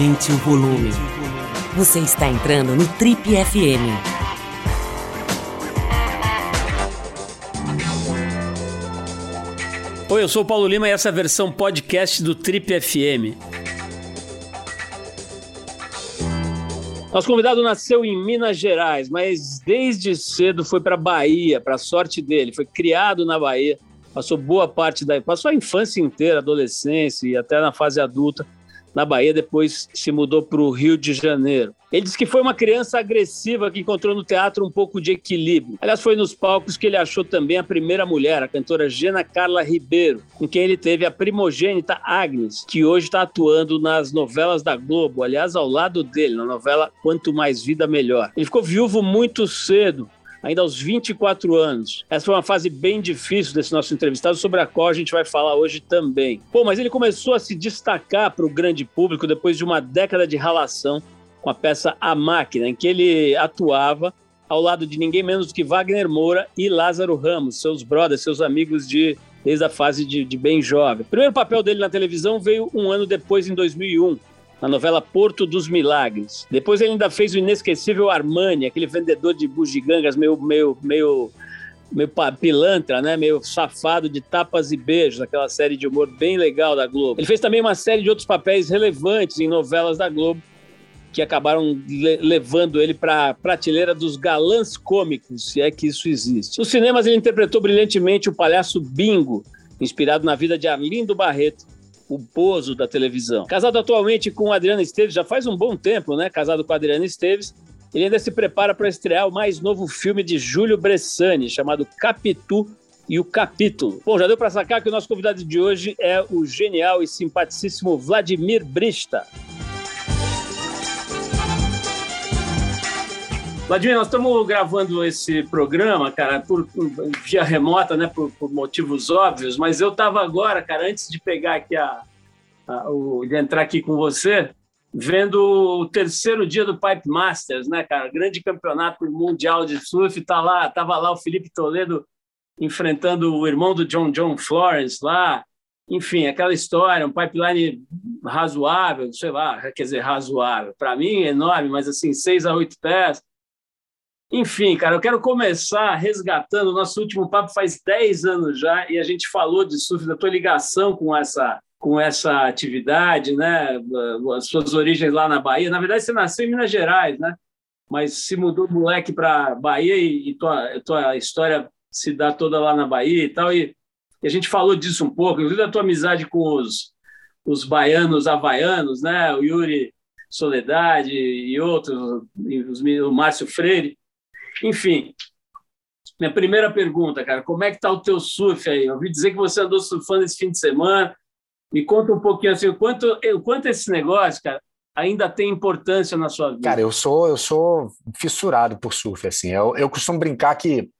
Aumente o volume. Você está entrando no Trip FM. Oi, eu sou o Paulo Lima e essa é a versão podcast do Trip FM. Nosso convidado nasceu em Minas Gerais, mas desde cedo foi para Bahia, para a sorte dele. Foi criado na Bahia, passou boa parte da. passou a infância inteira, adolescência e até na fase adulta na Bahia, depois se mudou para o Rio de Janeiro. Ele disse que foi uma criança agressiva que encontrou no teatro um pouco de equilíbrio. Aliás, foi nos palcos que ele achou também a primeira mulher, a cantora Gena Carla Ribeiro, com quem ele teve a primogênita Agnes, que hoje está atuando nas novelas da Globo, aliás, ao lado dele, na novela Quanto Mais Vida Melhor. Ele ficou viúvo muito cedo, ainda aos 24 anos. Essa foi uma fase bem difícil desse nosso entrevistado, sobre a qual a gente vai falar hoje também. Pô, mas ele começou a se destacar para o grande público depois de uma década de relação com a peça A Máquina, em que ele atuava ao lado de ninguém menos do que Wagner Moura e Lázaro Ramos, seus brothers, seus amigos de desde a fase de, de bem jovem. O primeiro papel dele na televisão veio um ano depois, em 2001, na novela Porto dos Milagres. Depois ele ainda fez o inesquecível Armani, aquele vendedor de bugigangas meio, meio, meio, meio pilantra, né? meio safado de tapas e beijos, aquela série de humor bem legal da Globo. Ele fez também uma série de outros papéis relevantes em novelas da Globo, que acabaram le levando ele para a prateleira dos galãs cômicos, se é que isso existe. Nos cinemas ele interpretou brilhantemente o palhaço Bingo, inspirado na vida de Arlindo Barreto, o Bozo da televisão. Casado atualmente com Adriana Esteves, já faz um bom tempo, né? Casado com Adriana Esteves, ele ainda se prepara para estrear o mais novo filme de Júlio Bressani, chamado Capitu e o Capítulo. Bom, já deu para sacar que o nosso convidado de hoje é o genial e simpaticíssimo Vladimir Brista. Vladimir, nós estamos gravando esse programa, cara, por, por via remota, né, por, por, motivos óbvios, mas eu estava agora, cara, antes de pegar aqui a, de entrar aqui com você, vendo o terceiro dia do Pipe Masters, né, cara, grande campeonato mundial de surf, tá lá, tava lá o Felipe Toledo enfrentando o irmão do John John Florence lá, enfim, aquela história, um pipeline razoável, sei lá, quer dizer, razoável, para mim enorme, mas assim, seis a oito pés, enfim, cara, eu quero começar resgatando. O nosso último papo faz 10 anos já e a gente falou de surf, da tua ligação com essa, com essa atividade, né? As suas origens lá na Bahia. Na verdade, você nasceu em Minas Gerais, né? Mas se mudou moleque para Bahia e, e tua, tua história se dá toda lá na Bahia e tal. E, e, a gente falou disso um pouco, inclusive da tua amizade com os, os baianos havaianos, né? O Yuri Soledade e outros, os, o Márcio Freire. Enfim, minha primeira pergunta, cara, como é que tá o teu surf aí? Eu ouvi dizer que você andou surfando esse fim de semana. Me conta um pouquinho assim, o quanto, o quanto esse negócio, cara, ainda tem importância na sua vida? Cara, eu sou eu sou fissurado por surf, assim. Eu, eu costumo brincar que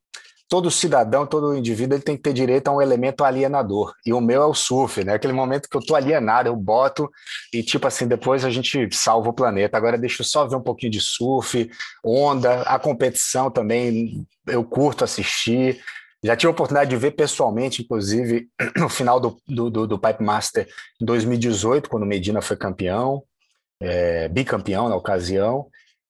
todo cidadão, todo indivíduo, ele tem que ter direito a um elemento alienador. E o meu é o surf, né? Aquele momento que eu tô alienado, eu boto e tipo assim, depois a gente salva o planeta. Agora deixa eu só ver um pouquinho de surf, onda, a competição também, eu curto assistir. Já tive a oportunidade de ver pessoalmente, inclusive, no final do, do, do, Pipe Master em 2018, quando Medina foi campeão, é, bicampeão na ocasião.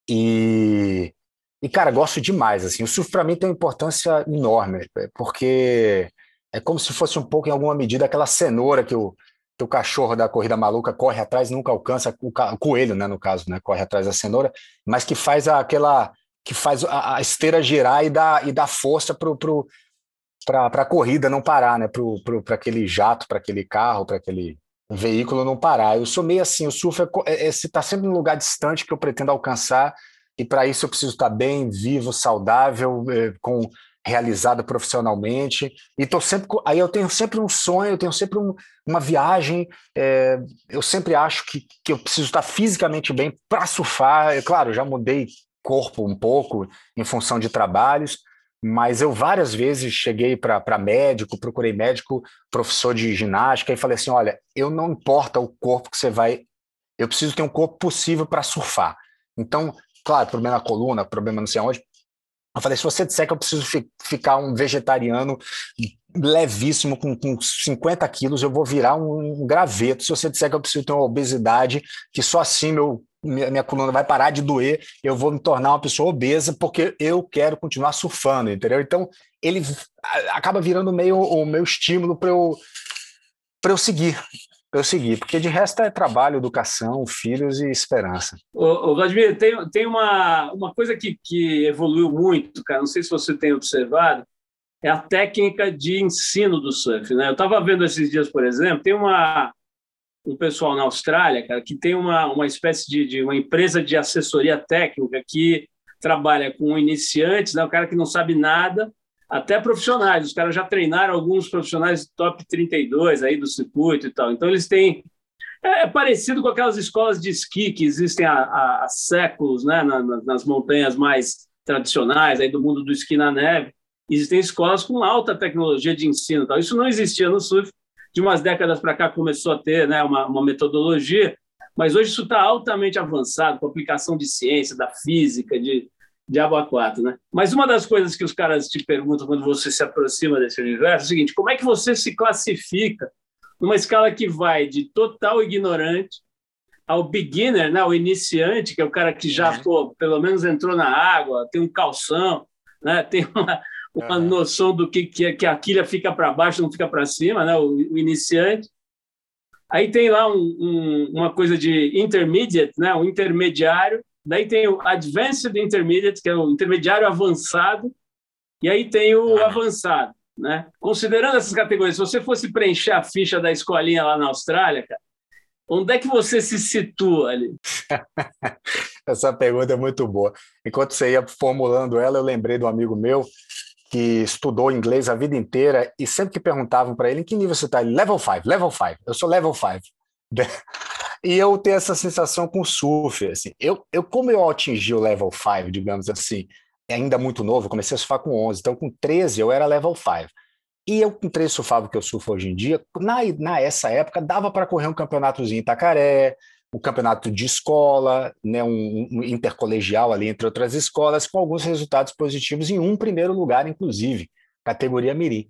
E e, cara, gosto demais, assim. O surf para mim tem uma importância enorme, é, porque é como se fosse um pouco, em alguma medida, aquela cenoura que o, que o cachorro da corrida maluca corre atrás, nunca alcança, o, o coelho, né, no caso, né, corre atrás da cenoura, mas que faz aquela, que faz a, a esteira girar e dá, e dá força pro, pro, para a corrida não parar, né, para aquele jato, para aquele carro, para aquele veículo não parar. Eu sou meio assim, o surf é, é, é, tá sempre num lugar distante que eu pretendo alcançar e para isso eu preciso estar bem, vivo, saudável, eh, com realizado profissionalmente. E tô sempre aí eu tenho sempre um sonho, eu tenho sempre um, uma viagem. É, eu sempre acho que, que eu preciso estar fisicamente bem para surfar. É, claro, já mudei corpo um pouco em função de trabalhos, mas eu várias vezes cheguei para médico, procurei médico, professor de ginástica e falei assim, olha, eu não importa o corpo que você vai, eu preciso ter um corpo possível para surfar. Então, claro, problema na coluna, problema não sei onde. Eu falei, se você disser que eu preciso fi ficar um vegetariano levíssimo, com, com 50 quilos, eu vou virar um, um graveto. Se você disser que eu preciso ter uma obesidade, que só assim meu, minha, minha coluna vai parar de doer, eu vou me tornar uma pessoa obesa, porque eu quero continuar surfando, entendeu? Então, ele acaba virando meio o meu estímulo para eu, eu seguir eu seguir, porque de resto é trabalho, educação, filhos e esperança. Ô Vladimir, tem, tem uma, uma coisa que, que evoluiu muito, cara, não sei se você tem observado, é a técnica de ensino do surf. Né? Eu estava vendo esses dias, por exemplo, tem uma, um pessoal na Austrália, cara, que tem uma, uma espécie de, de uma empresa de assessoria técnica que trabalha com iniciantes, né? o cara que não sabe nada, até profissionais. Os caras já treinaram alguns profissionais top 32 aí do circuito e tal. Então, eles têm. É, é parecido com aquelas escolas de esqui que existem há, há, séculos, né, na, nas montanhas mais tradicionais aí do mundo do esqui na neve. Existem escolas com alta tecnologia de ensino. Tal. Isso não existia no surf. De umas décadas para cá começou a ter né, uma, uma metodologia, mas hoje isso está altamente avançado, com aplicação de ciência, da física, de, Diabo a quatro, né? Mas uma das coisas que os caras te perguntam quando você se aproxima desse universo é o seguinte: como é que você se classifica numa escala que vai de total ignorante ao beginner, né? O iniciante, que é o cara que já, uhum. pô, pelo menos entrou na água, tem um calção, né? Tem uma, uma uhum. noção do que, que, que a quilha fica para baixo, não fica para cima, né? O, o, iniciante. Aí tem lá um, um, uma coisa de intermediate, né? O intermediário Daí tem o Advanced Intermediate, que é o intermediário avançado, e aí tem o avançado. Né? Considerando essas categorias, se você fosse preencher a ficha da escolinha lá na Austrália, cara, onde é que você se situa ali? Essa pergunta é muito boa. Enquanto você ia formulando ela, eu lembrei de um amigo meu que estudou inglês a vida inteira e sempre que perguntavam para ele em que nível você está, level 5, level 5, eu sou level 5. E eu tenho essa sensação com o surf, assim. Eu, eu como eu atingi o level 5, digamos assim, ainda muito novo, comecei a surfar com 11, então com 13 eu era level 5. E eu com 13 surfava que eu surfo hoje em dia, na, na essa época dava para correr um campeonatozinho em Itacaré, um campeonato de escola, né, um, um, intercolegial ali entre outras escolas, com alguns resultados positivos em um primeiro lugar, inclusive, categoria Mirim.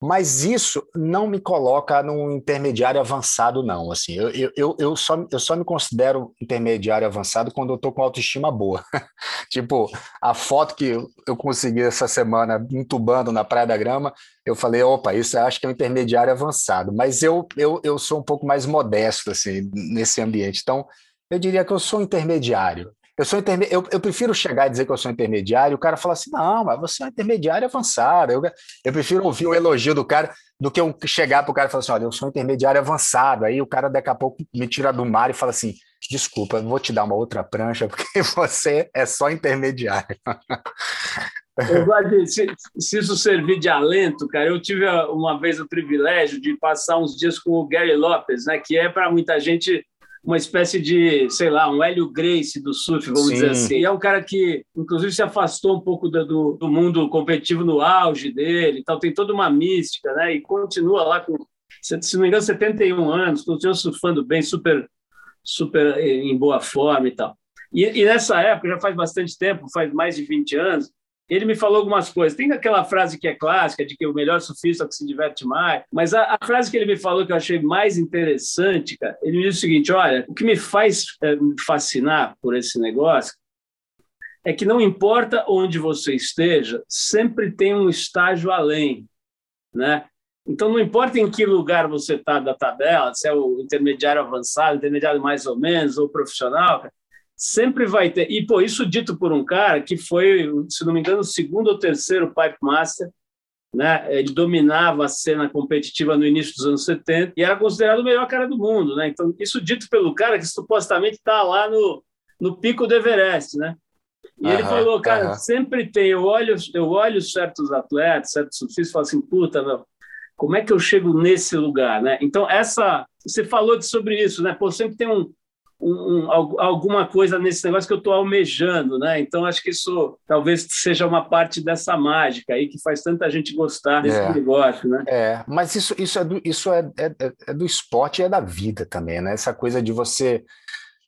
Mas isso não me coloca num intermediário avançado, não. Assim, eu, eu, eu, só, eu só me considero intermediário avançado quando eu estou com autoestima boa. tipo, a foto que eu consegui essa semana entubando na Praia da Grama, eu falei, opa, isso eu acho que é um intermediário avançado. Mas eu, eu, eu sou um pouco mais modesto assim, nesse ambiente. Então, eu diria que eu sou intermediário. Eu, sou interme... eu, eu, prefiro chegar e dizer que eu sou intermediário, o cara fala assim: não, mas você é um intermediário avançado. Eu, eu prefiro ouvir o elogio do cara do que eu chegar para o cara e falar assim: olha, eu sou um intermediário avançado. Aí o cara daqui a pouco me tira do mar e fala assim: desculpa, vou te dar uma outra prancha, porque você é só intermediário. se, se isso servir de alento, cara, eu tive uma vez o privilégio de passar uns dias com o Gary Lopes, né, que é para muita gente uma espécie de, sei lá, um Hélio Grace do surf, vamos Sim. dizer assim. E é um cara que, inclusive, se afastou um pouco do, do mundo competitivo no auge dele, tal. tem toda uma mística, né? E continua lá com, se não me engano, 71 anos, continua surfando bem, super, super em boa forma e tal. E, e nessa época, já faz bastante tempo, faz mais de 20 anos, ele me falou algumas coisas. Tem aquela frase que é clássica, de que o melhor surfista é o que se diverte mais, mas a, a, frase que ele me falou que eu achei mais interessante, cara, ele me disse o seguinte: olha, o que me faz é, fascinar por esse negócio é que não importa onde você esteja, sempre tem um estágio além, né? Então, não importa em que lugar você está da tabela, se é o intermediário avançado, intermediário mais ou menos, ou profissional, sempre vai ter. E, pô, isso dito por um cara que foi, se não me engano, o segundo ou terceiro Pipe Master. Né? Ele dominava a cena competitiva no início dos anos 70 e era considerado o melhor cara do mundo. Né? Então, isso dito pelo cara que supostamente está lá no, no pico do Everest. Né? E aham, ele falou, cara, aham. sempre tem. Eu olho, eu olho certos atletas, certos surfistas e falo assim, puta, meu, como é que eu chego nesse lugar, né? Então essa, você falou sobre isso, né? Pô, sempre tem um, um, alguma coisa nesse negócio que eu estou almejando, né? Então acho que isso talvez seja uma parte dessa mágica aí que faz tanta gente gostar desse é, negócio, né? É, mas isso, isso, é, do, isso é, é, é do esporte e é da vida também, né? Essa coisa de você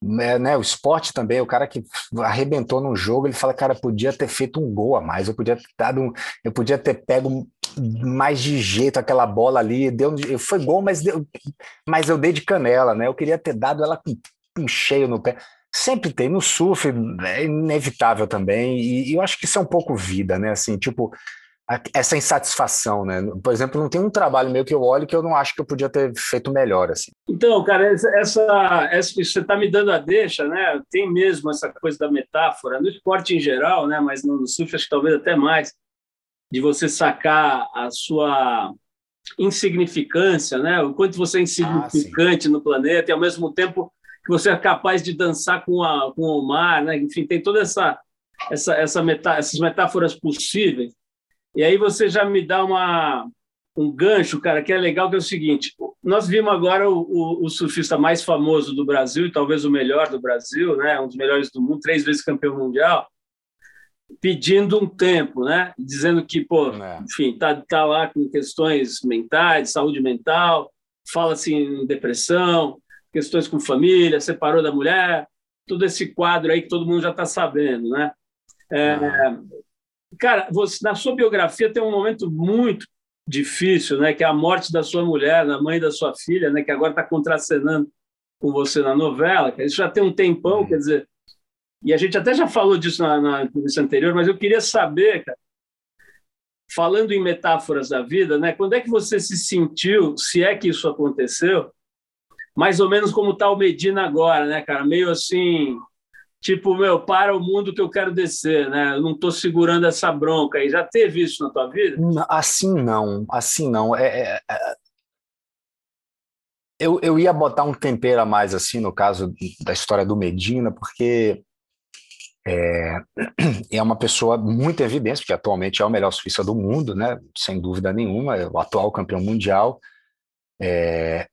né, né, o esporte também, o cara que arrebentou num jogo, ele fala, cara, podia ter feito um gol a mais, eu podia ter dado um, eu podia ter pego mais de jeito aquela bola ali, deu, foi gol, mas, deu, mas eu dei de canela, né? Eu queria ter dado ela com cheio no pé. Sempre tem, no surf é inevitável também, e, e, eu acho que isso é um pouco vida, né? Assim, tipo, essa insatisfação, né? Por exemplo, não tem um trabalho meu que eu olho que eu não acho que eu podia ter feito melhor, assim. Então, cara, essa, essa, essa você está me dando a deixa, né? Tem mesmo essa coisa da metáfora no esporte em geral, né? Mas no surf acho que talvez até mais de você sacar a sua insignificância, né? O quanto você é insignificante ah, no planeta e ao mesmo tempo você é capaz de dançar com, a, com o mar, né? Enfim, tem toda essa essa, essa metá essas metáforas possíveis. E aí você já me dá uma um gancho, cara, que é legal, que é o seguinte: nós vimos agora o, o, o, surfista mais famoso do Brasil e talvez o melhor do Brasil, né? Um dos melhores do mundo, três vezes campeão mundial pedindo um tempo, né? Dizendo que, pô, é. enfim, tá, tá lá com questões mentais, saúde mental, fala-se em depressão, questões com família, separou da mulher, todo esse quadro aí que todo mundo já está sabendo, né? É, cara, você, na sua biografia tem um momento muito difícil, né? Que é a morte da sua mulher, da mãe da sua filha, né? Que agora está contracenando com você na novela. Isso já tem um tempão, uhum. quer dizer, e a gente até já falou disso na, na entrevista anterior, mas eu queria saber, cara, falando em metáforas da vida, né? Quando é que você se sentiu, se é que isso aconteceu, mais ou menos como está o Medina agora, né, cara? Meio assim, tipo, meu, para o mundo que eu quero descer, né? Eu não estou segurando essa bronca aí. Já teve isso na tua vida? Assim não, assim não. É, é, é... Eu, eu ia botar um tempero a mais, assim, no caso da história do Medina, porque é, é uma pessoa muito evidente, porque atualmente é o melhor surfista do mundo, né? sem dúvida nenhuma, é o atual campeão mundial. É,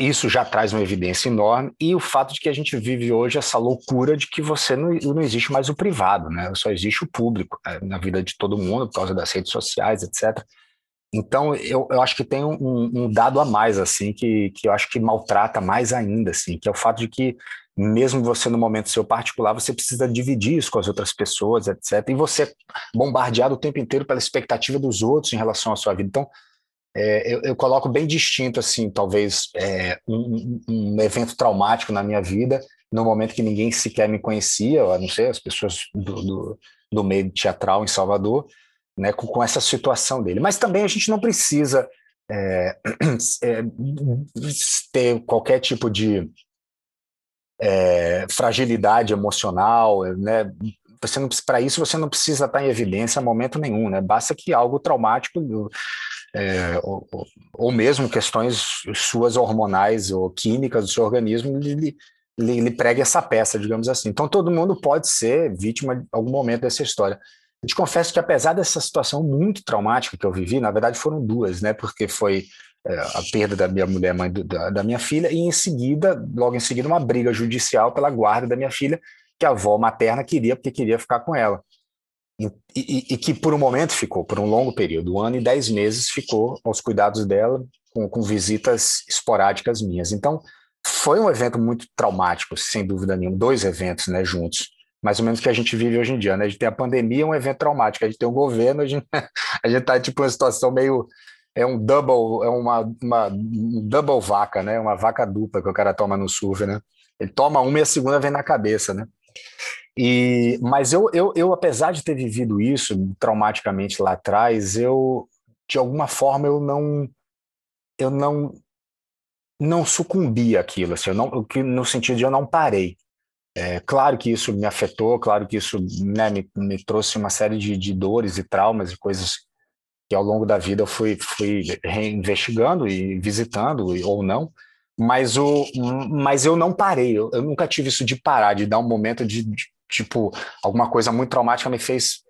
isso já traz uma evidência enorme, e o fato de que a gente vive hoje essa loucura de que você não, não existe mais o privado, né? só existe o público né? na vida de todo mundo, por causa das redes sociais, etc. Então, eu, eu acho que tem um, um, dado a mais, assim, que, que eu acho que maltrata mais ainda, assim, que é o fato de que mesmo você no momento seu particular, você precisa dividir isso com as outras pessoas, etc. E você é bombardeado o tempo inteiro pela expectativa dos outros em relação à sua vida. Então, é, eu, eu, coloco bem distinto, assim, talvez é, um, um, evento traumático na minha vida, no momento que ninguém sequer me conhecia, a não ser as pessoas do, do, do meio teatral em Salvador, né, com, com, essa situação dele. Mas também a gente não precisa é, é ter qualquer tipo de é, fragilidade emocional, né? Para isso você não precisa estar em evidência a momento nenhum, né? Basta que algo traumático é, ou, ou, mesmo questões suas hormonais ou químicas do seu organismo lhe, lhe, lhe pregue essa peça, digamos assim. Então todo mundo pode ser vítima de algum momento dessa história. Eu te confesso que apesar dessa situação muito traumática que eu vivi, na verdade foram duas, né? Porque foi é, a perda da minha mulher, mãe do, da, da, minha filha, e em seguida, logo em seguida, uma briga judicial pela guarda da minha filha, que a avó materna queria, porque queria ficar com ela. E, e, que por um momento ficou, por um longo período, um ano e dez meses, ficou aos cuidados dela, com, com visitas esporádicas minhas. Então, foi um evento muito traumático, sem dúvida nenhuma, dois eventos né, juntos mais ou menos que a gente vive hoje em dia, né? A gente tem a pandemia, um evento traumático, a gente tem o governo, a gente, a gente tá tipo uma situação meio é um double, é uma, uma um double vaca, né? Uma vaca dupla que o cara toma no surf, né? Ele toma uma e a segunda vem na cabeça, né? E, mas eu, eu, eu, apesar de ter vivido isso traumaticamente lá atrás, eu, de alguma forma, eu não, eu não, não sucumbi àquilo, assim, eu não, no sentido de eu não parei. É, claro que isso me afetou, claro que isso né, me, me trouxe uma série de, de dores e traumas e coisas que ao longo da vida eu fui, fui reinvestigando e visitando, ou não, mas, o, mas eu não parei, eu, eu nunca tive isso de parar, de dar um momento de, de, tipo, alguma coisa muito traumática me fez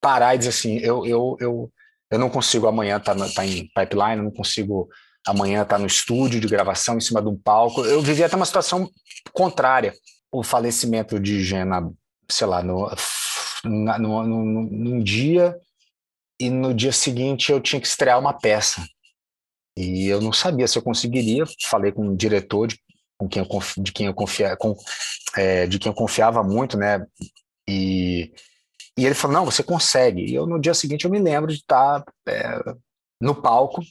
parar e dizer assim, eu, eu, eu, eu não consigo amanhã estar tá, tá em pipeline, eu não consigo amanhã estar tá no estúdio de gravação, em cima de um palco. Eu vivi até uma situação contrária. O falecimento de Gena, sei lá, no, no, no, no, num dia e no dia seguinte eu tinha que estrear uma peça. E eu não sabia se eu conseguiria. Falei com o diretor de, com quem eu, de quem eu confia, com, é, de quem eu confiava muito, né? E, E ele falou: não, você consegue. E eu, no dia seguinte, eu me lembro de estar é, no palco.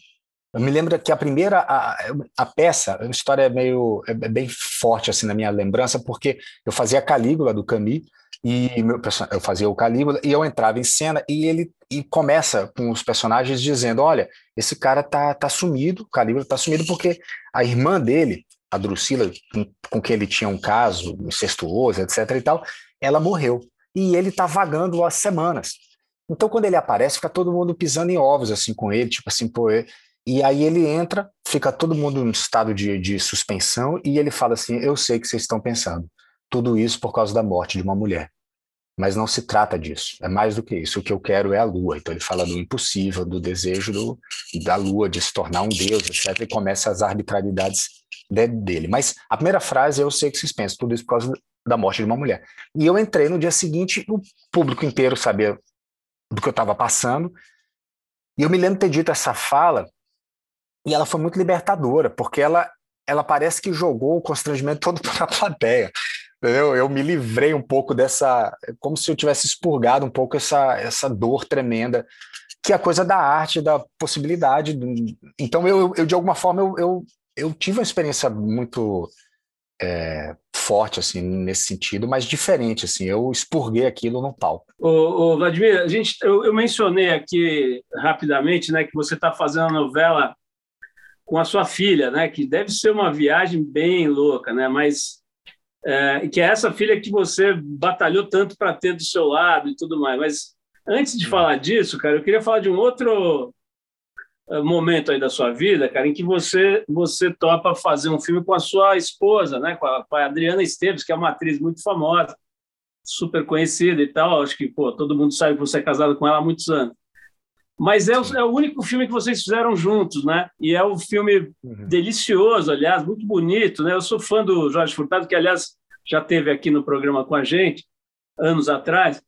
Eu me lembro que a primeira, a, a peça, a história é meio, é, é bem forte assim na minha lembrança, porque eu fazia a Calígula do Camille, e meu, eu fazia o Calígula, e eu entrava em cena, e ele e começa com os personagens dizendo, olha, esse cara tá, tá sumido, o Calígula tá sumido porque a irmã dele, a Drusila, com, quem ele tinha um caso incestuoso, etc e tal, ela morreu e ele tá vagando há semanas. Então, quando ele aparece, fica todo mundo pisando em ovos, assim, com ele, tipo assim, pô. E aí ele entra, fica todo mundo em estado de, de suspensão, e ele fala assim: Eu sei que vocês estão pensando. Tudo isso por causa da morte de uma mulher. Mas não se trata disso. É mais do que isso. O que eu quero é a lua. Então ele fala do impossível, do desejo do, da lua de se tornar um deus, etc. E começa as arbitrariedades dele. Mas a primeira frase eu sei que vocês pensam, tudo isso por causa da morte de uma mulher. E eu entrei no dia seguinte, o público inteiro sabia do que eu estava passando. E eu me lembro ter dito essa fala, e ela foi muito libertadora, porque ela, ela parece que jogou o constrangimento todo para a plateia. Entendeu? Eu me livrei um pouco dessa. Como se eu tivesse expurgado um pouco essa, essa dor tremenda, que é a coisa da arte, da possibilidade. Então, eu, eu de alguma forma, eu, eu, eu tive uma experiência muito é, forte assim nesse sentido, mas diferente assim. Eu expurguei aquilo no palco. Ô, ô Vladimir, a gente, eu, eu, mencionei aqui rapidamente, né, que você está fazendo a novela com a sua filha, né, que deve ser uma viagem bem louca, né, mas é, que é essa filha que você batalhou tanto para ter do seu lado e tudo mais. Mas antes de hum. falar disso, cara, eu queria falar de um outro momento aí da sua vida, cara, em que você você topa fazer um filme com a sua esposa, né, com a, com a Adriana Esteves, que é uma atriz muito famosa, super conhecida e tal. Acho que pô, todo mundo sabe que você é casado com ela há muitos anos. Mas é o, é o único filme que vocês fizeram juntos, né? E é um filme uhum. delicioso, aliás, muito bonito, né? Eu sou fã do Jorge Furtado, que aliás já teve aqui no programa com a gente anos atrás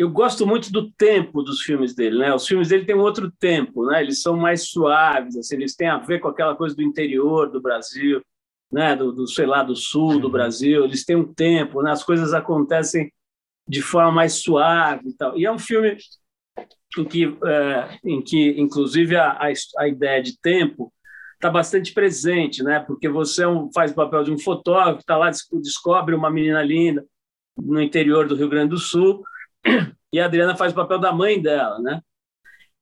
eu gosto muito do tempo dos filmes dele, né? Os filmes dele têm um outro tempo, né? Eles são mais suaves, assim, eles têm a ver com aquela coisa do interior do Brasil, né? Do, do sei lá, do sul do Brasil. Eles têm um tempo, né? As coisas acontecem de forma mais suave e tal. E é um filme em que, é, em que inclusive, a, a, a ideia de tempo está bastante presente, né? Porque você é um, faz o papel de um fotógrafo, está lá, descobre uma menina linda no interior do Rio Grande do Sul e a Adriana faz o papel da mãe dela, né?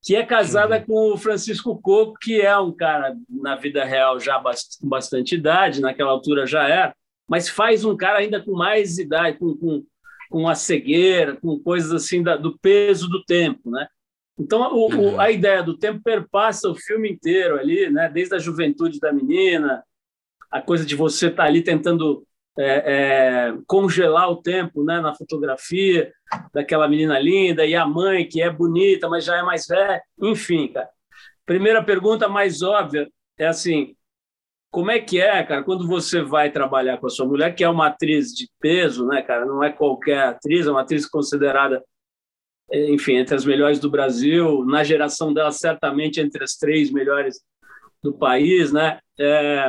Que é casada uhum. com o Francisco Coco, que é um cara na vida real já com bastante idade, naquela altura já era, mas faz um cara ainda com mais idade, com, com, com a cegueira, com coisas assim da, do peso do tempo, né? Então, o, uhum. o, a ideia do tempo perpassa o filme inteiro ali, né? Desde a juventude da menina, a coisa de você estar tá ali tentando é, é, congelar o tempo né, na fotografia daquela menina linda e a mãe que é bonita, mas já é mais velha. Enfim, cara. Primeira pergunta mais óbvia é assim: como é que é, cara, quando você vai trabalhar com a sua mulher, que é uma atriz de peso, né, cara? Não é qualquer atriz, é uma atriz considerada, enfim, entre as melhores do Brasil, na geração dela, certamente entre as três melhores do país, né? É,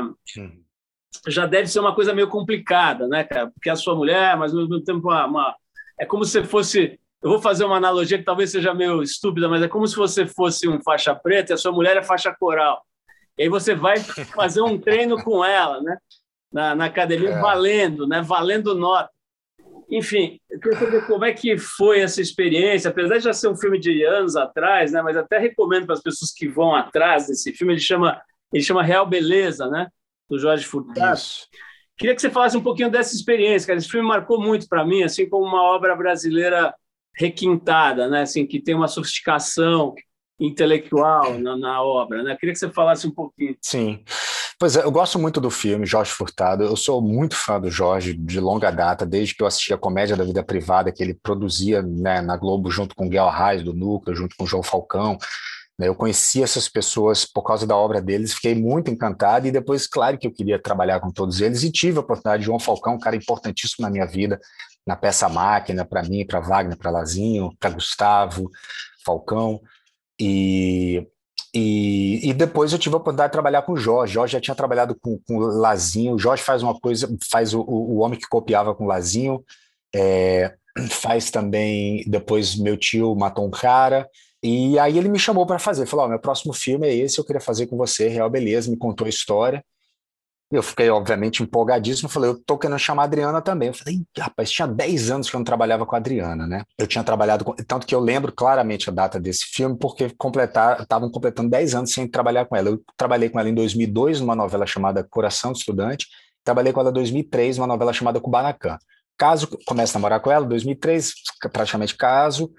já deve ser uma coisa meio complicada, né, cara? Porque a sua mulher, mas ao mesmo tempo uma, uma, é como se fosse. Eu vou fazer uma analogia que talvez seja meio estúpida, mas é como se você fosse um faixa preta e a sua mulher é faixa coral. E aí você vai fazer um treino com ela, né? Na, na academia, é. valendo, né? Valendo nota. Enfim, eu queria saber como é que foi essa experiência, apesar de já ser um filme de anos atrás, né? Mas até recomendo para as pessoas que vão atrás desse filme. Ele chama, ele chama Real Beleza, né? Do Jorge Furtado. Isso. Queria que você falasse um pouquinho dessa experiência, cara. Esse filme marcou muito para mim, assim como uma obra brasileira requintada, né? Assim que tem uma sofisticação intelectual na, na obra, né? Queria que você falasse um pouquinho. Sim. Pois é, eu gosto muito do filme Jorge Furtado. Eu sou muito fã do Jorge de longa data, desde que eu assisti a Comédia da Vida Privada que ele produzia né, na Globo junto com Guel Arraes do Núcleo, junto com João Falcão. Né? Eu conheci essas pessoas por causa da obra deles, fiquei muito encantado e depois, claro que eu queria trabalhar com todos eles e tive a oportunidade de João Falcão, um cara importantíssimo na minha vida, na peça Máquina, para mim, para Wagner, para Lazinho, para Gustavo, Falcão. E, e, e, depois eu tive a oportunidade de trabalhar com o Jorge. Jorge já tinha trabalhado com, com o Lazinho. Jorge faz uma coisa, faz o, o homem que copiava com o Lazinho. É, faz também. Depois, meu tio matou um cara. E aí ele me chamou para fazer. Falou: oh, meu próximo filme é esse, eu queria fazer com você. Real, beleza, me contou a história. Eu fiquei, obviamente, empolgadíssimo. Falei, eu tô querendo chamar a Adriana também. Eu falei, rapaz, tinha 10 anos que eu não trabalhava com a Adriana, né? Eu tinha trabalhado com. Tanto que eu lembro claramente a data desse filme, porque estavam completando 10 anos sem trabalhar com ela. Eu trabalhei com ela em 2002, numa novela chamada Coração de Estudante. Trabalhei com ela em 2003, numa novela chamada Kubanacan. Caso comece a namorar com ela, 2003, praticamente caso.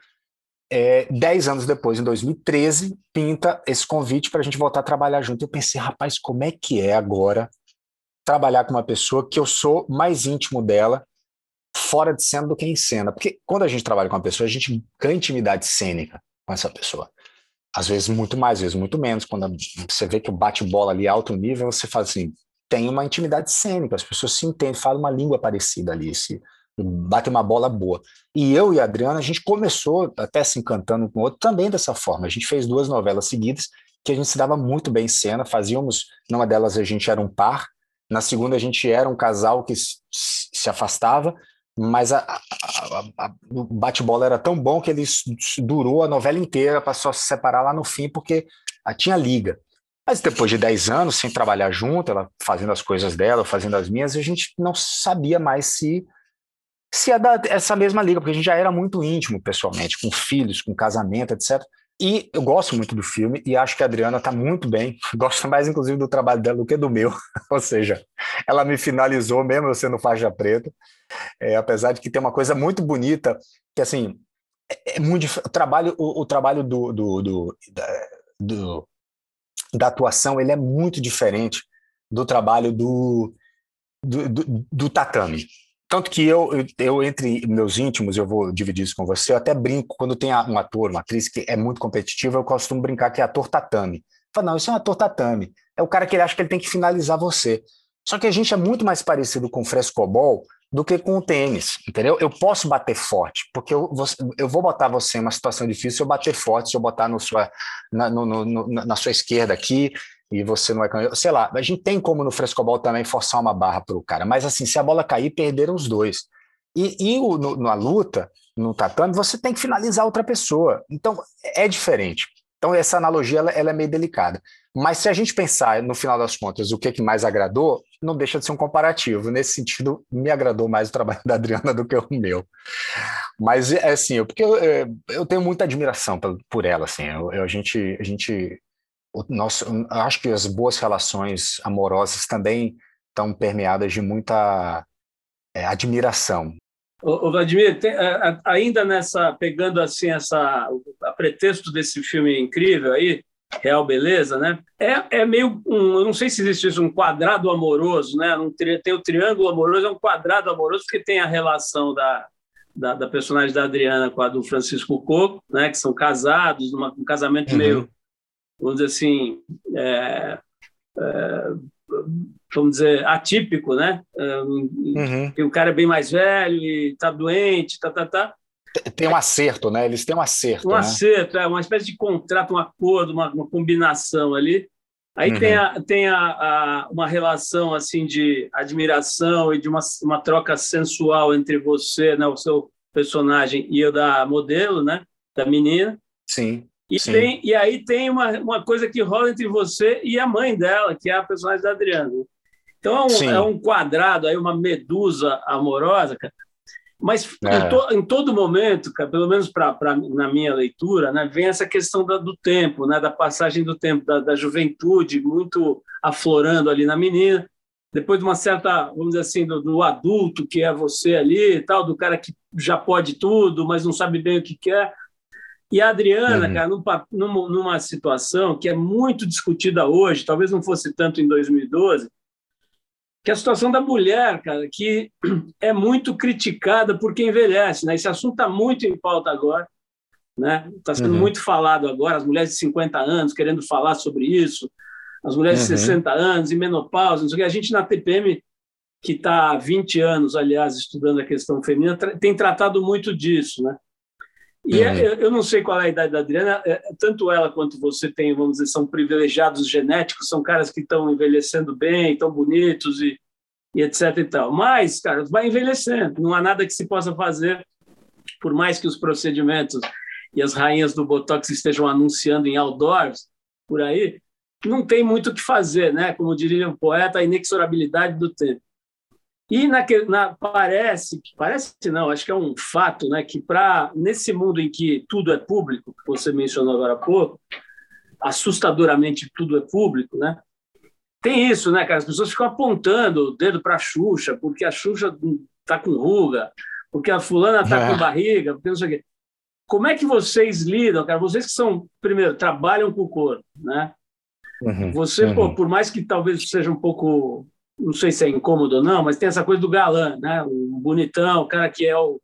É, dez anos depois, em 2013, pinta esse convite para a gente voltar a trabalhar junto. Eu pensei, rapaz, como é que é agora trabalhar com uma pessoa que eu sou mais íntimo dela, fora de cena do que em cena. Porque quando a gente trabalha com uma pessoa, a gente ganha intimidade cênica com essa pessoa. Às vezes muito mais, às vezes muito menos. Quando você vê que o bate-bola ali é alto nível, você fala assim, tem uma intimidade cênica, as pessoas se entendem, falam uma língua parecida ali, se bate uma bola boa. E eu e a Adriana, a gente começou até se encantando com o outro também dessa forma. A gente fez duas novelas seguidas que a gente se dava muito bem em cena, fazíamos, numa delas a gente era um par, na segunda, a gente era um casal que se afastava, mas a, a, a, o bate-bola era tão bom que ele durou a novela inteira, passou a se separar lá no fim, porque tinha liga. Mas depois de 10 anos, sem trabalhar junto, ela fazendo as coisas dela, fazendo as minhas, a gente não sabia mais se se ia dar essa mesma liga, porque a gente já era muito íntimo pessoalmente, com filhos, com casamento, etc. E eu gosto muito do filme e acho que a Adriana está muito bem. Gosto mais, inclusive, do trabalho dela do que do meu. Ou seja, ela me finalizou mesmo eu sendo faixa preta. É, apesar de que tem uma coisa muito bonita, que assim, é, é muito o trabalho, o, o trabalho do, do, do, da, do, da atuação ele é muito diferente do trabalho do, do, do, do tatame. Tanto que eu, eu, entre meus íntimos, eu vou dividir isso com você, eu até brinco, quando tem um ator, uma atriz que é muito competitiva, eu costumo brincar que é ator tatame. Fala, não, isso é um ator tatame. É o cara que ele acha que ele tem que finalizar você. Só que a gente é muito mais parecido com o frescobol do que com o tênis, entendeu? Eu posso bater forte, porque eu, eu vou botar você em uma situação difícil se eu bater forte, se eu botar no sua, na, no, no, na sua esquerda aqui, e você não vai. Sei lá, a gente tem como no frescobol também forçar uma barra para o cara, mas assim, se a bola cair, perderam os dois. E, e o, no, na luta, no tatame, você tem que finalizar outra pessoa. Então, é diferente. Então, essa analogia ela, ela, é meio delicada. Mas se a gente pensar, no final das contas, o que, que mais agradou, não deixa de ser um comparativo. Nesse sentido, me agradou mais o trabalho da Adriana do que o meu. Mas, é assim, porque eu, é, eu tenho muita admiração por, por ela. Assim, eu, eu, a, gente, a gente nosso, acho que as boas relações amorosas também estão permeadas de muita é, admiração. O, Vladimir, tem, ainda nessa pegando assim essa a pretexto desse filme incrível aí, Real Beleza, né? É, é meio um, eu não sei se existe isso, um quadrado amoroso, né? Um, tem o triângulo amoroso, é um quadrado amoroso porque tem a relação da, da, da personagem da Adriana com a do Francisco Coco, né? Que são casados, numa, um casamento uhum. meio vamos dizer assim, é, é, vamos dizer, atípico, né? É, uhum. o cara é bem mais velho e está doente, tá, tá, tá. Tem um acerto, né? Eles têm um acerto. Um né? acerto, é uma espécie de contrato, um acordo, uma, uma combinação ali. Aí uhum. tem, a, tem a, a, uma relação assim de admiração e de uma, uma troca sensual entre você, né, o seu personagem e o da modelo, né, da menina. Sim. E, tem, e aí tem uma, uma coisa que rola entre você e a mãe dela, que é a personagem da Adriana. Então é um, é um quadrado, aí uma medusa amorosa, cara. Mas é. em, to, em, todo momento, cara, pelo menos pra, pra, na minha leitura, né, vem essa questão da, do tempo, né, da passagem do tempo, da, da juventude muito aflorando ali na menina. Depois de uma certa, vamos dizer assim, do, do adulto que é você ali, tal, do cara que já pode tudo, mas não sabe bem o que quer e a Adriana, uhum. cara, numa, numa situação que é muito discutida hoje, talvez não fosse tanto em 2012, que é a situação da mulher, cara, que é muito criticada por quem envelhece. Né? Esse assunto está muito em pauta agora. Está né? Sendo uhum. muito falado agora, as mulheres de 50 anos querendo falar sobre isso, as mulheres uhum. de 60 anos, em menopausa, não sei o que. A gente na TPM, que está há 20 anos, aliás, estudando a questão feminina, tem tratado muito disso. Né? E é, uhum. eu não sei qual é a idade da Adriana, é, tanto ela quanto você tem, vamos dizer, são privilegiados genéticos, são caras que estão envelhecendo bem, estão bonitos e, e etc e tal. Mas, cara, vai envelhecendo, não há nada que se possa fazer por mais que os procedimentos e as rainhas do Botox estejam anunciando em outdoors por aí, não tem muito o que fazer, né? Como diria o poeta, a inexorabilidade do tempo. E na, na, parece, parece não, acho que é um fato, né, que para nesse mundo em que tudo é público, que você mencionou agora há pouco, assustadoramente tudo é público, né? Tem isso, né, cara? As pessoas ficam apontando o dedo para a Xuxa, porque a Xuxa está com ruga, porque a fulana está é. com barriga, porque não sei o quê. Como é que vocês lidam, cara? Vocês que são, primeiro, trabalham com o corpo, né? Uhum, Você, uhum. Pô, por mais que talvez seja um pouco, não sei se é incômodo ou não, mas tem essa coisa do galã, né? O bonitão, o cara que é o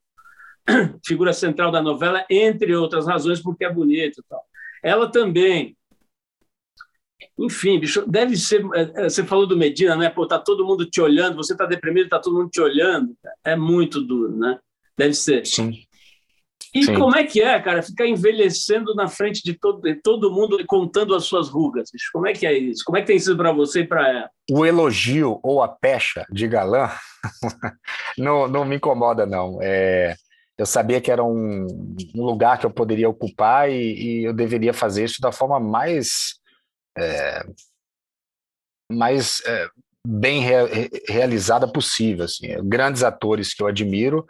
figura central da novela, entre outras razões, porque é bonito e tal. Ela também. Enfim, bicho, deve ser. É, é, você falou do Medina, né? Pô, tá todo mundo te olhando, você tá deprimido, tá todo mundo te olhando. É muito duro, né? Deve ser. Sim. E Sim. como é que é, cara, ficar envelhecendo na frente de todo, de todo mundo e contando as suas rugas? Bicho? Como é que é isso? Como é que tem sido para você e para ela? O elogio ou a pecha de galã não, não me incomoda, não. É, eu sabia que era um, um lugar que eu poderia ocupar e, e, eu deveria fazer isso da forma mais, é, mais é, bem re, realizada possível. Assim. Grandes atores que eu admiro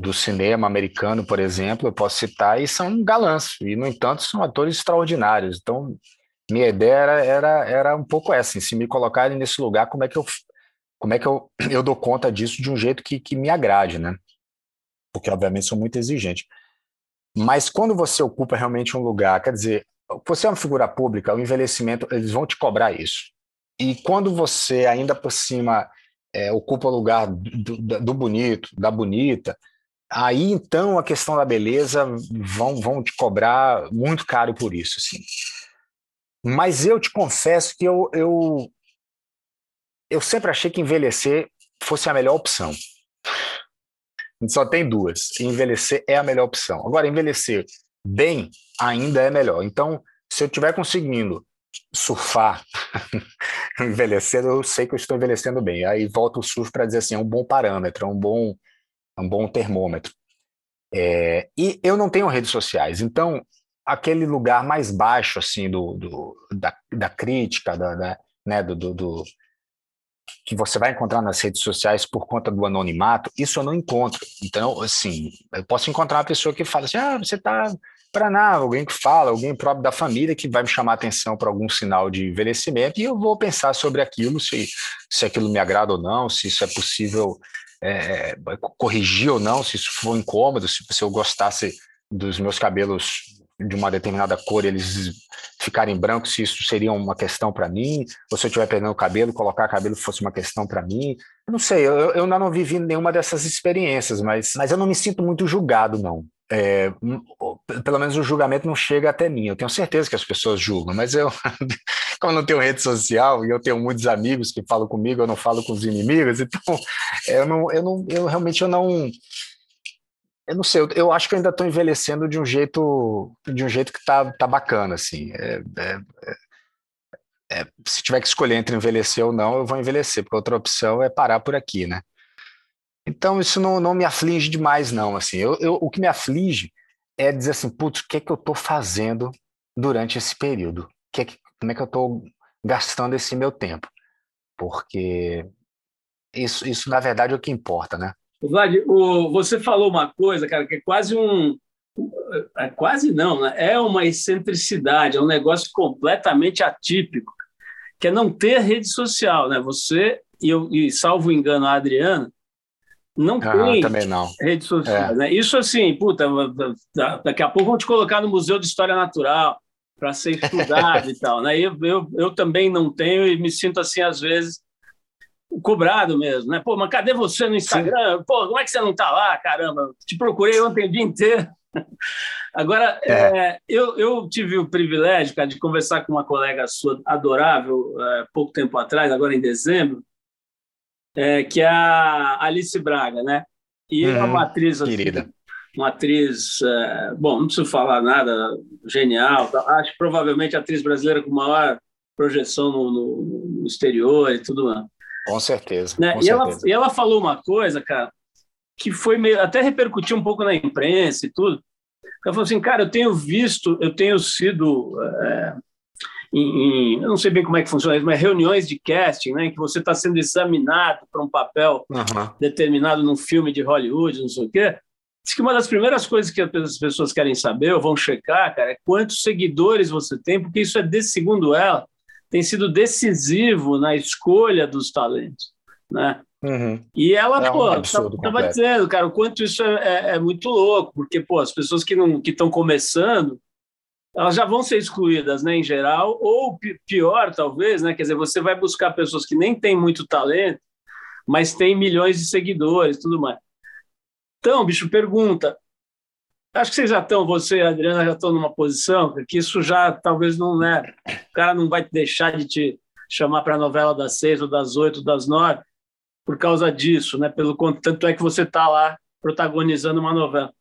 do cinema americano, por exemplo, eu posso citar, e são galãs, e no entanto são atores extraordinários. Então, minha ideia era, era, era um pouco essa, se me colocarem nesse lugar, como é que eu como é que eu, eu dou conta disso de um jeito que, que me agrade, né? Porque, obviamente, sou muito exigente. Mas quando você ocupa realmente um lugar, quer dizer, você é uma figura pública, o envelhecimento, eles vão te cobrar isso. E quando você, ainda por cima, é, ocupa o lugar do, do, bonito, da bonita, aí então a questão da beleza vão, vão te cobrar muito caro por isso, assim. Mas eu te confesso que eu, eu, eu sempre achei que envelhecer fosse a melhor opção. Só tem duas. Envelhecer é a melhor opção. Agora, envelhecer bem ainda é melhor. Então, se eu estiver conseguindo surfar envelhecendo, eu sei que eu estou envelhecendo bem. Aí volta o surf para dizer assim, é um bom parâmetro, é um bom, é um bom termômetro. É, e eu não tenho redes sociais, então aquele lugar mais baixo assim do, do da, da, crítica, da, da né, do, do, do, que você vai encontrar nas redes sociais por conta do anonimato, isso eu não encontro. Então, assim, eu posso encontrar uma pessoa que fala assim, ah, você está para nada, alguém que fala, alguém próprio da família que vai me chamar atenção para algum sinal de envelhecimento e eu vou pensar sobre aquilo, se, se aquilo me agrada ou não, se isso é possível é, corrigir ou não, se isso for incômodo, se, se eu gostasse dos meus cabelos de uma determinada cor eles ficarem brancos, se isso seria uma questão para mim, ou se eu estiver perdendo o cabelo, colocar cabelo fosse uma questão para mim. Eu não sei, eu, eu ainda não vivi nenhuma dessas experiências, mas, mas eu não me sinto muito julgado, não é, pelo menos o julgamento não chega até mim. Eu tenho certeza que as pessoas julgam, mas eu, como eu não tenho rede social e eu tenho muitos amigos que falam comigo, eu não falo com os inimigos, então eu não, eu não, eu realmente eu não, eu não sei. Eu, eu acho que eu ainda estou envelhecendo de um jeito, de um jeito que tá, tá bacana, assim. É, é, é, se tiver que escolher entre envelhecer ou não, eu vou envelhecer, porque outra opção é parar por aqui, né? Então isso não, não me aflige demais, não. Assim, eu, eu, o que me aflige é dizer assim, putz, o que é que eu estou fazendo durante esse período? Que é que, como é que eu estou gastando esse meu tempo? Porque isso, isso na verdade é o que importa, né? Vlad, o, você falou uma coisa, cara, que é quase um. É quase não, né? É uma excentricidade, é um negócio completamente atípico, que é não ter rede social, né? Você, e, eu, e salvo engano a Adriana, não ah, tem redes sociais. É. Né? Isso assim, puta, daqui a pouco vão te colocar no Museu de História Natural para ser estudado e tal. Né? Eu, eu, eu também não tenho e me sinto assim, às vezes, cobrado mesmo. Né? Pô, mas cadê você no Instagram? Sim. Pô, como é que você não está lá? Caramba, te procurei ontem o dia inteiro. Agora, é. É, eu, eu tive o privilégio, cara, de conversar com uma colega sua adorável é, pouco tempo atrás, agora em dezembro, é, que é a Alice Braga, né? E uhum, é uma atriz assim, querida. Uma atriz, é, bom, não preciso falar nada, genial. Tá? Acho provavelmente a atriz brasileira com maior projeção no, no, no exterior e tudo mais. Com certeza. Né? Com e, certeza. Ela, e ela falou uma coisa, cara, que foi meio, até repercutiu um pouco na imprensa e tudo. Ela falou assim, cara, eu tenho visto, eu tenho sido é, em, em, eu não sei bem como é que funciona isso, mas reuniões de casting, né, em que você está sendo examinado para um papel uhum. determinado num filme de Hollywood, não sei o quê. Diz que uma das primeiras coisas que as pessoas querem saber ou vão checar, cara, é quantos seguidores você tem, porque isso é, segundo ela, tem sido decisivo na escolha dos talentos, né? Uhum. E ela, é pô, estava dizendo, cara, o quanto isso é, é, é, muito louco, porque, pô, as pessoas que não que estão começando, elas já vão ser excluídas, né, em geral, ou pior, talvez, né, quer dizer, você vai buscar pessoas que nem têm muito talento, mas têm milhões de seguidores, tudo mais. Então, bicho, pergunta. Acho que vocês já estão, você e a Adriana já estão numa posição que isso já talvez não, né? O cara não vai deixar de te chamar para a novela das seis ou das oito, das nove, por causa disso, né? Pelo tanto é que você está lá protagonizando uma novela.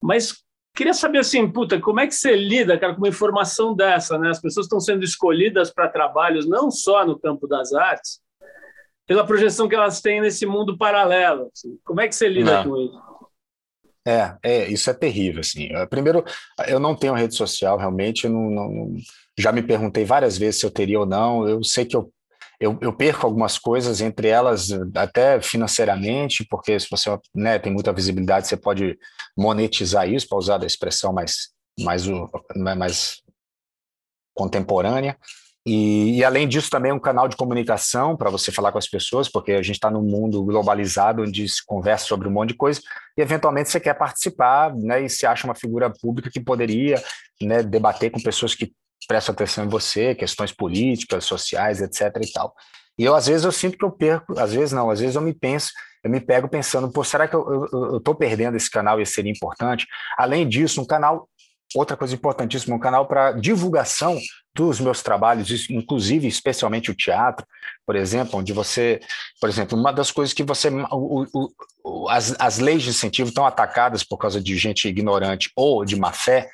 Mas queria saber assim, puta, como é que você lida, cara, com uma informação dessa, né? As pessoas estão sendo escolhidas para trabalhos não só no campo das artes, pela projeção que elas têm nesse mundo paralelo. Assim. Como é que você lida não. com isso? É, é, isso é terrível, assim. Primeiro, eu não tenho rede social, realmente, não, não, já me perguntei várias vezes se eu teria ou não, eu sei que eu, eu, eu, perco algumas coisas, entre elas até financeiramente, porque se você né, tem muita visibilidade, você pode monetizar isso, para usar a expressão mais, mais, mais contemporânea, e, e, além disso, também é um canal de comunicação para você falar com as pessoas, porque a gente está num mundo globalizado onde se conversa sobre um monte de coisa, e eventualmente você quer participar, né, e se acha uma figura pública que poderia né, debater com pessoas que prestam atenção em você, questões políticas, sociais, etc. e tal. E eu, às vezes, eu sinto que eu perco, às vezes não, às vezes eu me penso, eu me pego pensando, pô, será que eu estou perdendo esse canal e seria importante? Além disso, um canal outra coisa importantíssima, um canal para divulgação dos meus trabalhos, inclusive especialmente o teatro, por exemplo, onde você, por exemplo, uma das coisas que você, o, o, as, as leis de incentivo estão atacadas por causa de gente ignorante ou de má fé,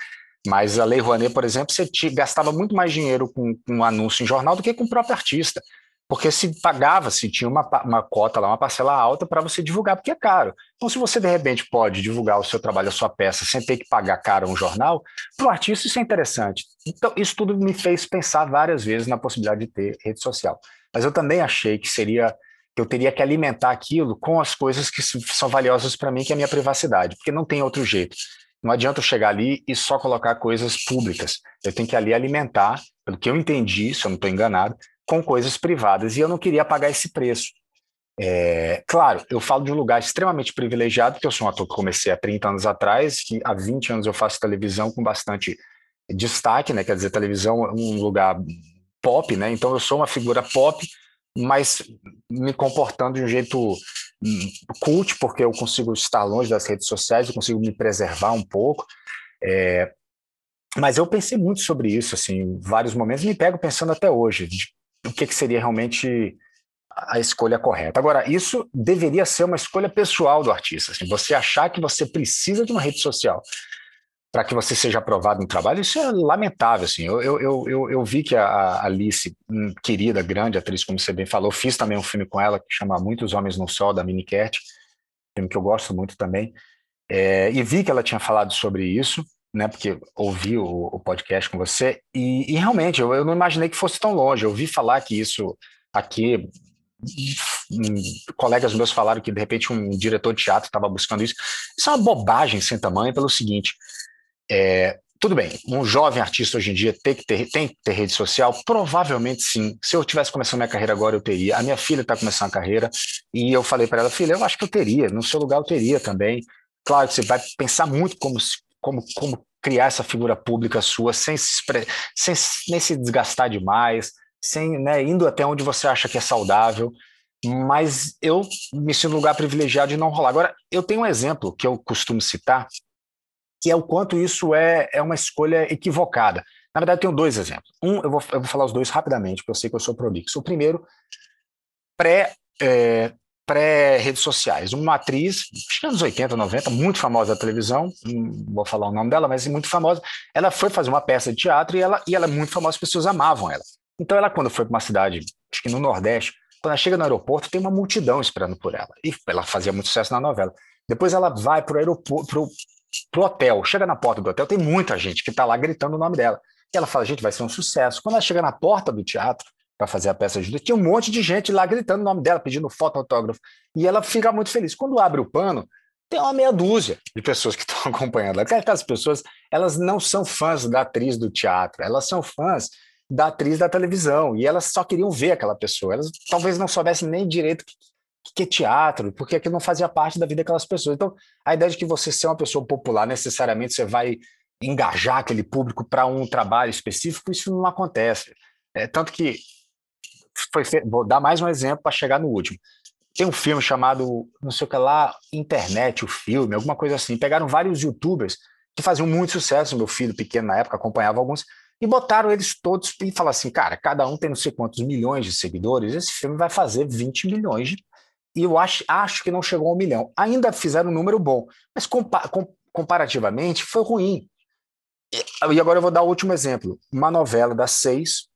mas a Lei Rouanet, por exemplo, você te, gastava muito mais dinheiro com, um anúncio em jornal do que com o próprio artista porque se pagava, se tinha uma, uma cota lá, uma parcela alta para você divulgar, porque é caro. Então, se você de repente pode divulgar o seu trabalho, a sua peça, sem ter que pagar caro um jornal, para o artista isso é interessante. Então, isso tudo me fez pensar várias vezes na possibilidade de ter rede social. Mas eu também achei que seria que eu teria que alimentar aquilo com as coisas que são valiosas para mim, que é a minha privacidade, porque não tem outro jeito. Não adianta eu chegar ali e só colocar coisas públicas. Eu tenho que ali alimentar, pelo que eu entendi, se eu não estou enganado, com coisas privadas, e eu não queria pagar esse preço. É, claro, eu falo de um lugar extremamente privilegiado, porque eu sou um ator que comecei há 30 anos atrás, que há 20 anos eu faço televisão com bastante destaque, né? Quer dizer, televisão é um lugar pop, né? Então eu sou uma figura pop, mas me comportando de um jeito hum, cult, porque eu consigo estar longe das redes sociais, eu consigo me preservar um pouco. É, mas eu pensei muito sobre isso, assim, em vários momentos, me pego pensando até hoje, de o que, que seria realmente a escolha correta. Agora, isso deveria ser uma escolha pessoal do artista. Assim, você achar que você precisa de uma rede social para que você seja aprovado no trabalho, isso é lamentável. Assim. Eu, eu, eu, eu vi que a Alice, querida, grande atriz, como você bem falou, fiz também um filme com ela que chama Muitos Homens no Sol, da Minnie Cat, filme que eu gosto muito também, é, e vi que ela tinha falado sobre isso, né, porque ouvi o, o podcast com você, e, e realmente eu, eu, não imaginei que fosse tão longe. Eu ouvi falar que isso aqui, um, colegas meus falaram que de repente um diretor de teatro estava buscando isso. Isso é uma bobagem sem tamanho, pelo seguinte: é, tudo bem, um jovem artista hoje em dia tem que ter, tem que ter rede social? Provavelmente sim. Se eu tivesse começando minha carreira agora, eu teria. A minha filha está começando a carreera e eu falei para ela, filha, eu acho que eu teria, no seu lugar eu teria também. Claro que você vai pensar muito como, como, como criar essa figura pública sua sem, se, sem nem se desgastar demais, sem né, indo até onde você acha que é saudável. Mas eu me sinto no lugar privilegiado de não rolar. Agora, eu tenho um exemplo que eu costumo citar, que é o quanto isso é, é uma escolha equivocada. Na verdade, eu tenho dois exemplos. Um, eu vou, eu vou falar os dois rapidamente, porque eu sei que eu sou prolixo. O primeiro, pré, é, pré-redes sociais. Uma atriz, acho que anos 80, 90, muito famosa da televisão, não vou falar o nome dela, mas muito famosa. Ela foi fazer uma peça de teatro e ela, e ela é muito famosa, as pessoas amavam ela. Então ela, quando foi para uma cidade, acho que no Nordeste, quando ela chega no aeroporto, tem uma multidão esperando por ela. E ela fazia muito sucesso na novela. Depois ela vai para o aeroporto, pro, hotel, chega na porta do hotel, tem muita gente que está lá gritando o nome dela. E ela fala, gente, vai ser um sucesso. Quando ela chega na porta do teatro para fazer a peça de tinha um monte de gente lá gritando o nome dela, pedindo foto, autógrafo. E ela fica muito feliz. Quando abre o pano, tem uma meia dúzia de pessoas que estão acompanhando. Aquelas pessoas, elas não são fãs da atriz do teatro, elas são fãs da atriz da televisão, e elas só queriam ver aquela pessoa. Elas talvez não soubessem nem direito que, é teatro, porque aquilo não fazia parte da vida daquelas pessoas. Então, a ideia de que você ser uma pessoa popular, necessariamente você vai engajar aquele público para um trabalho específico, isso não acontece. É, tanto que foi vou dar mais um exemplo para chegar no último. Tem um filme chamado, não sei o que lá, Internet, o filme, alguma coisa assim. Pegaram vários youtubers que faziam muito sucesso, meu filho pequeno na época acompanhava alguns, e botaram eles todos e falaram assim, cara, cada um tem não sei quantos milhões de seguidores, esse filme vai fazer 20 milhões de... E eu acho, acho que não chegou a um milhão. Ainda fizeram um número bom, mas compa com, comparativamente foi ruim. E agora eu vou dar o último exemplo. Uma novela das seis,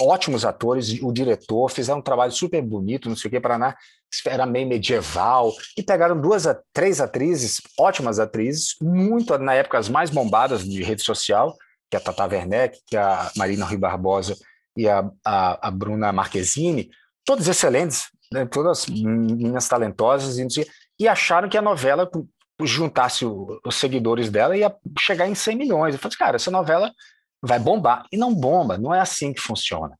ótimos atores, o diretor, fizeram um trabalho super bonito, não sei o que, Paraná, era meio medieval, e pegaram duas, três atrizes, ótimas atrizes, muito, na época, as mais bombadas de rede social, que é a Tata Werneck, que é a Marina Rui Barbosa e a, a, a Bruna Marquezine, todas excelentes, né, todas meninas talentosas, e, acharam que a novela juntasse o, os seguidores dela ia chegar em 100 milhões. Eu falei, cara, essa novela vai bombar. E não bomba, não é assim que funciona.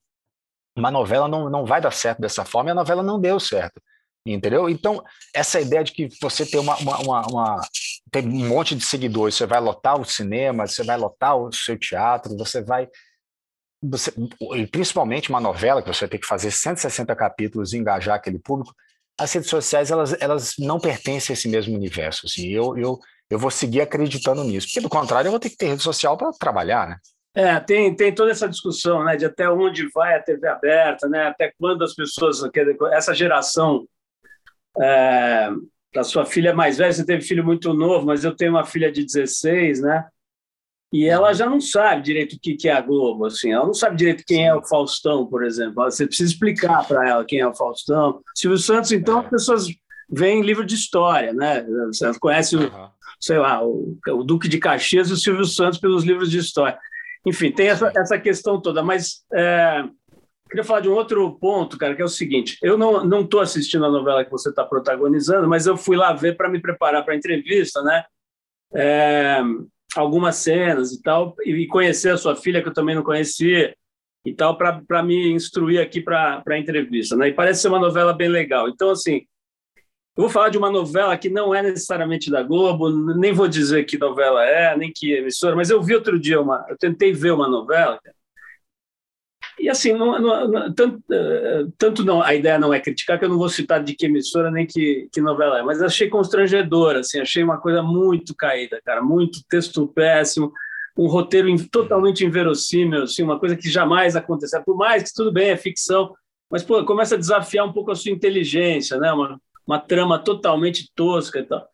Uma novela não, não vai dar certo dessa forma e a novela não deu certo. Entendeu? Então, essa ideia de que você tem uma, uma, uma, uma tem um monte de seguidores, você vai lotar o cinema, você vai lotar o seu teatro, você vai. Você, principalmente uma novela que você tem que fazer 160 capítulos e engajar aquele público, as redes sociais elas, elas não pertencem a esse mesmo universo. Assim. Eu, eu, eu vou seguir acreditando nisso, porque do contrário eu vou ter que ter rede social para trabalhar, né? É, tem, tem toda essa discussão, né, de até onde vai a TV aberta, né, até quando as pessoas, essa geração, é, a sua filha mais velha, você teve filho muito novo, mas eu tenho uma filha de 16, né, e ela uhum. já não sabe direito o que é a Globo, assim, ela não sabe direito quem é o Faustão, por exemplo. Você precisa explicar para ela quem é o Faustão. Silvio Santos, então, as pessoas veem livro de história, né? Você conhece, o, sei lá, o, o, Duque de Caxias e o Silvio Santos pelos livros de história. Enfim, tem essa, essa questão toda, mas é, queria falar de um outro ponto, cara, que é o seguinte: eu não não estou assistindo a novela que você está protagonizando, mas eu fui lá ver para me preparar para a entrevista, né? É, algumas cenas e tal, e conhecer a sua filha, que eu também não conhecia, e tal, para me instruir aqui para a entrevista. Né? E parece ser uma novela bem legal. Então, assim, eu vou falar de uma novela que não é necessariamente da Globo, nem vou dizer que novela é, nem que emissora, mas eu vi outro dia uma. Eu tentei ver uma novela, e assim, não, não, tanto, eh, tanto não, a ideia não é criticar, que eu não vou citar de que emissora nem que, que novela é, mas achei constrangedora, assim, achei uma coisa muito caída, cara, muito texto péssimo, um roteiro totalmente inverossímil, assim, uma coisa que jamais aconteceu, por mais que tudo bem, é ficção, mas pô, começa a desafiar um pouco a sua inteligência, né? Uma, uma trama totalmente tosca e tal.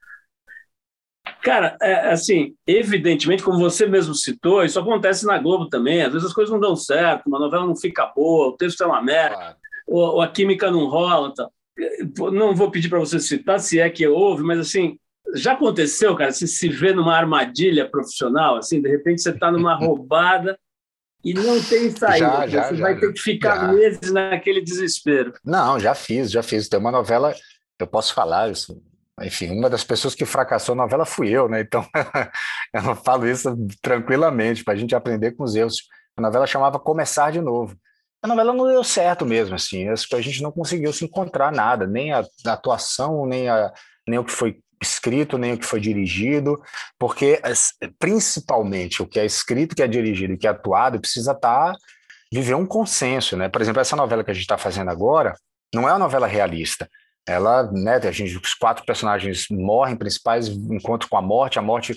Cara, é, assim, evidentemente, como você mesmo citou, isso acontece na Globo também. Às vezes as coisas não dão certo, uma novela não fica boa, o texto é uma merda, claro. ou, ou, a química não rola. Tal. Não vou pedir para você citar se é que houve, mas assim, já aconteceu, cara, se se vê numa armadilha profissional, assim, de repente você está numa roubada e não tem saída. Já, já, você já, vai ter que ficar meses naquele desespero. Não, já fiz, já fiz. Tem uma novela, eu posso falar isso enfim, uma das pessoas que fracassou a novela fui eu, né? Então, eu falo isso tranquilamente, para a gente aprender com os erros. A novela chamava Começar de Novo. A novela não deu certo mesmo, assim, a gente não conseguiu se encontrar nada, nem a, a atuação, nem, a, nem o que foi escrito, nem o que foi dirigido, porque principalmente o que é escrito, que é dirigido e que é atuado precisa estar tá, viver um consenso, né? Por exemplo, essa novela que a gente está fazendo agora não é uma novela realista, ela, né, a gente, os quatro personagens morrem principais, encontro com a morte, a morte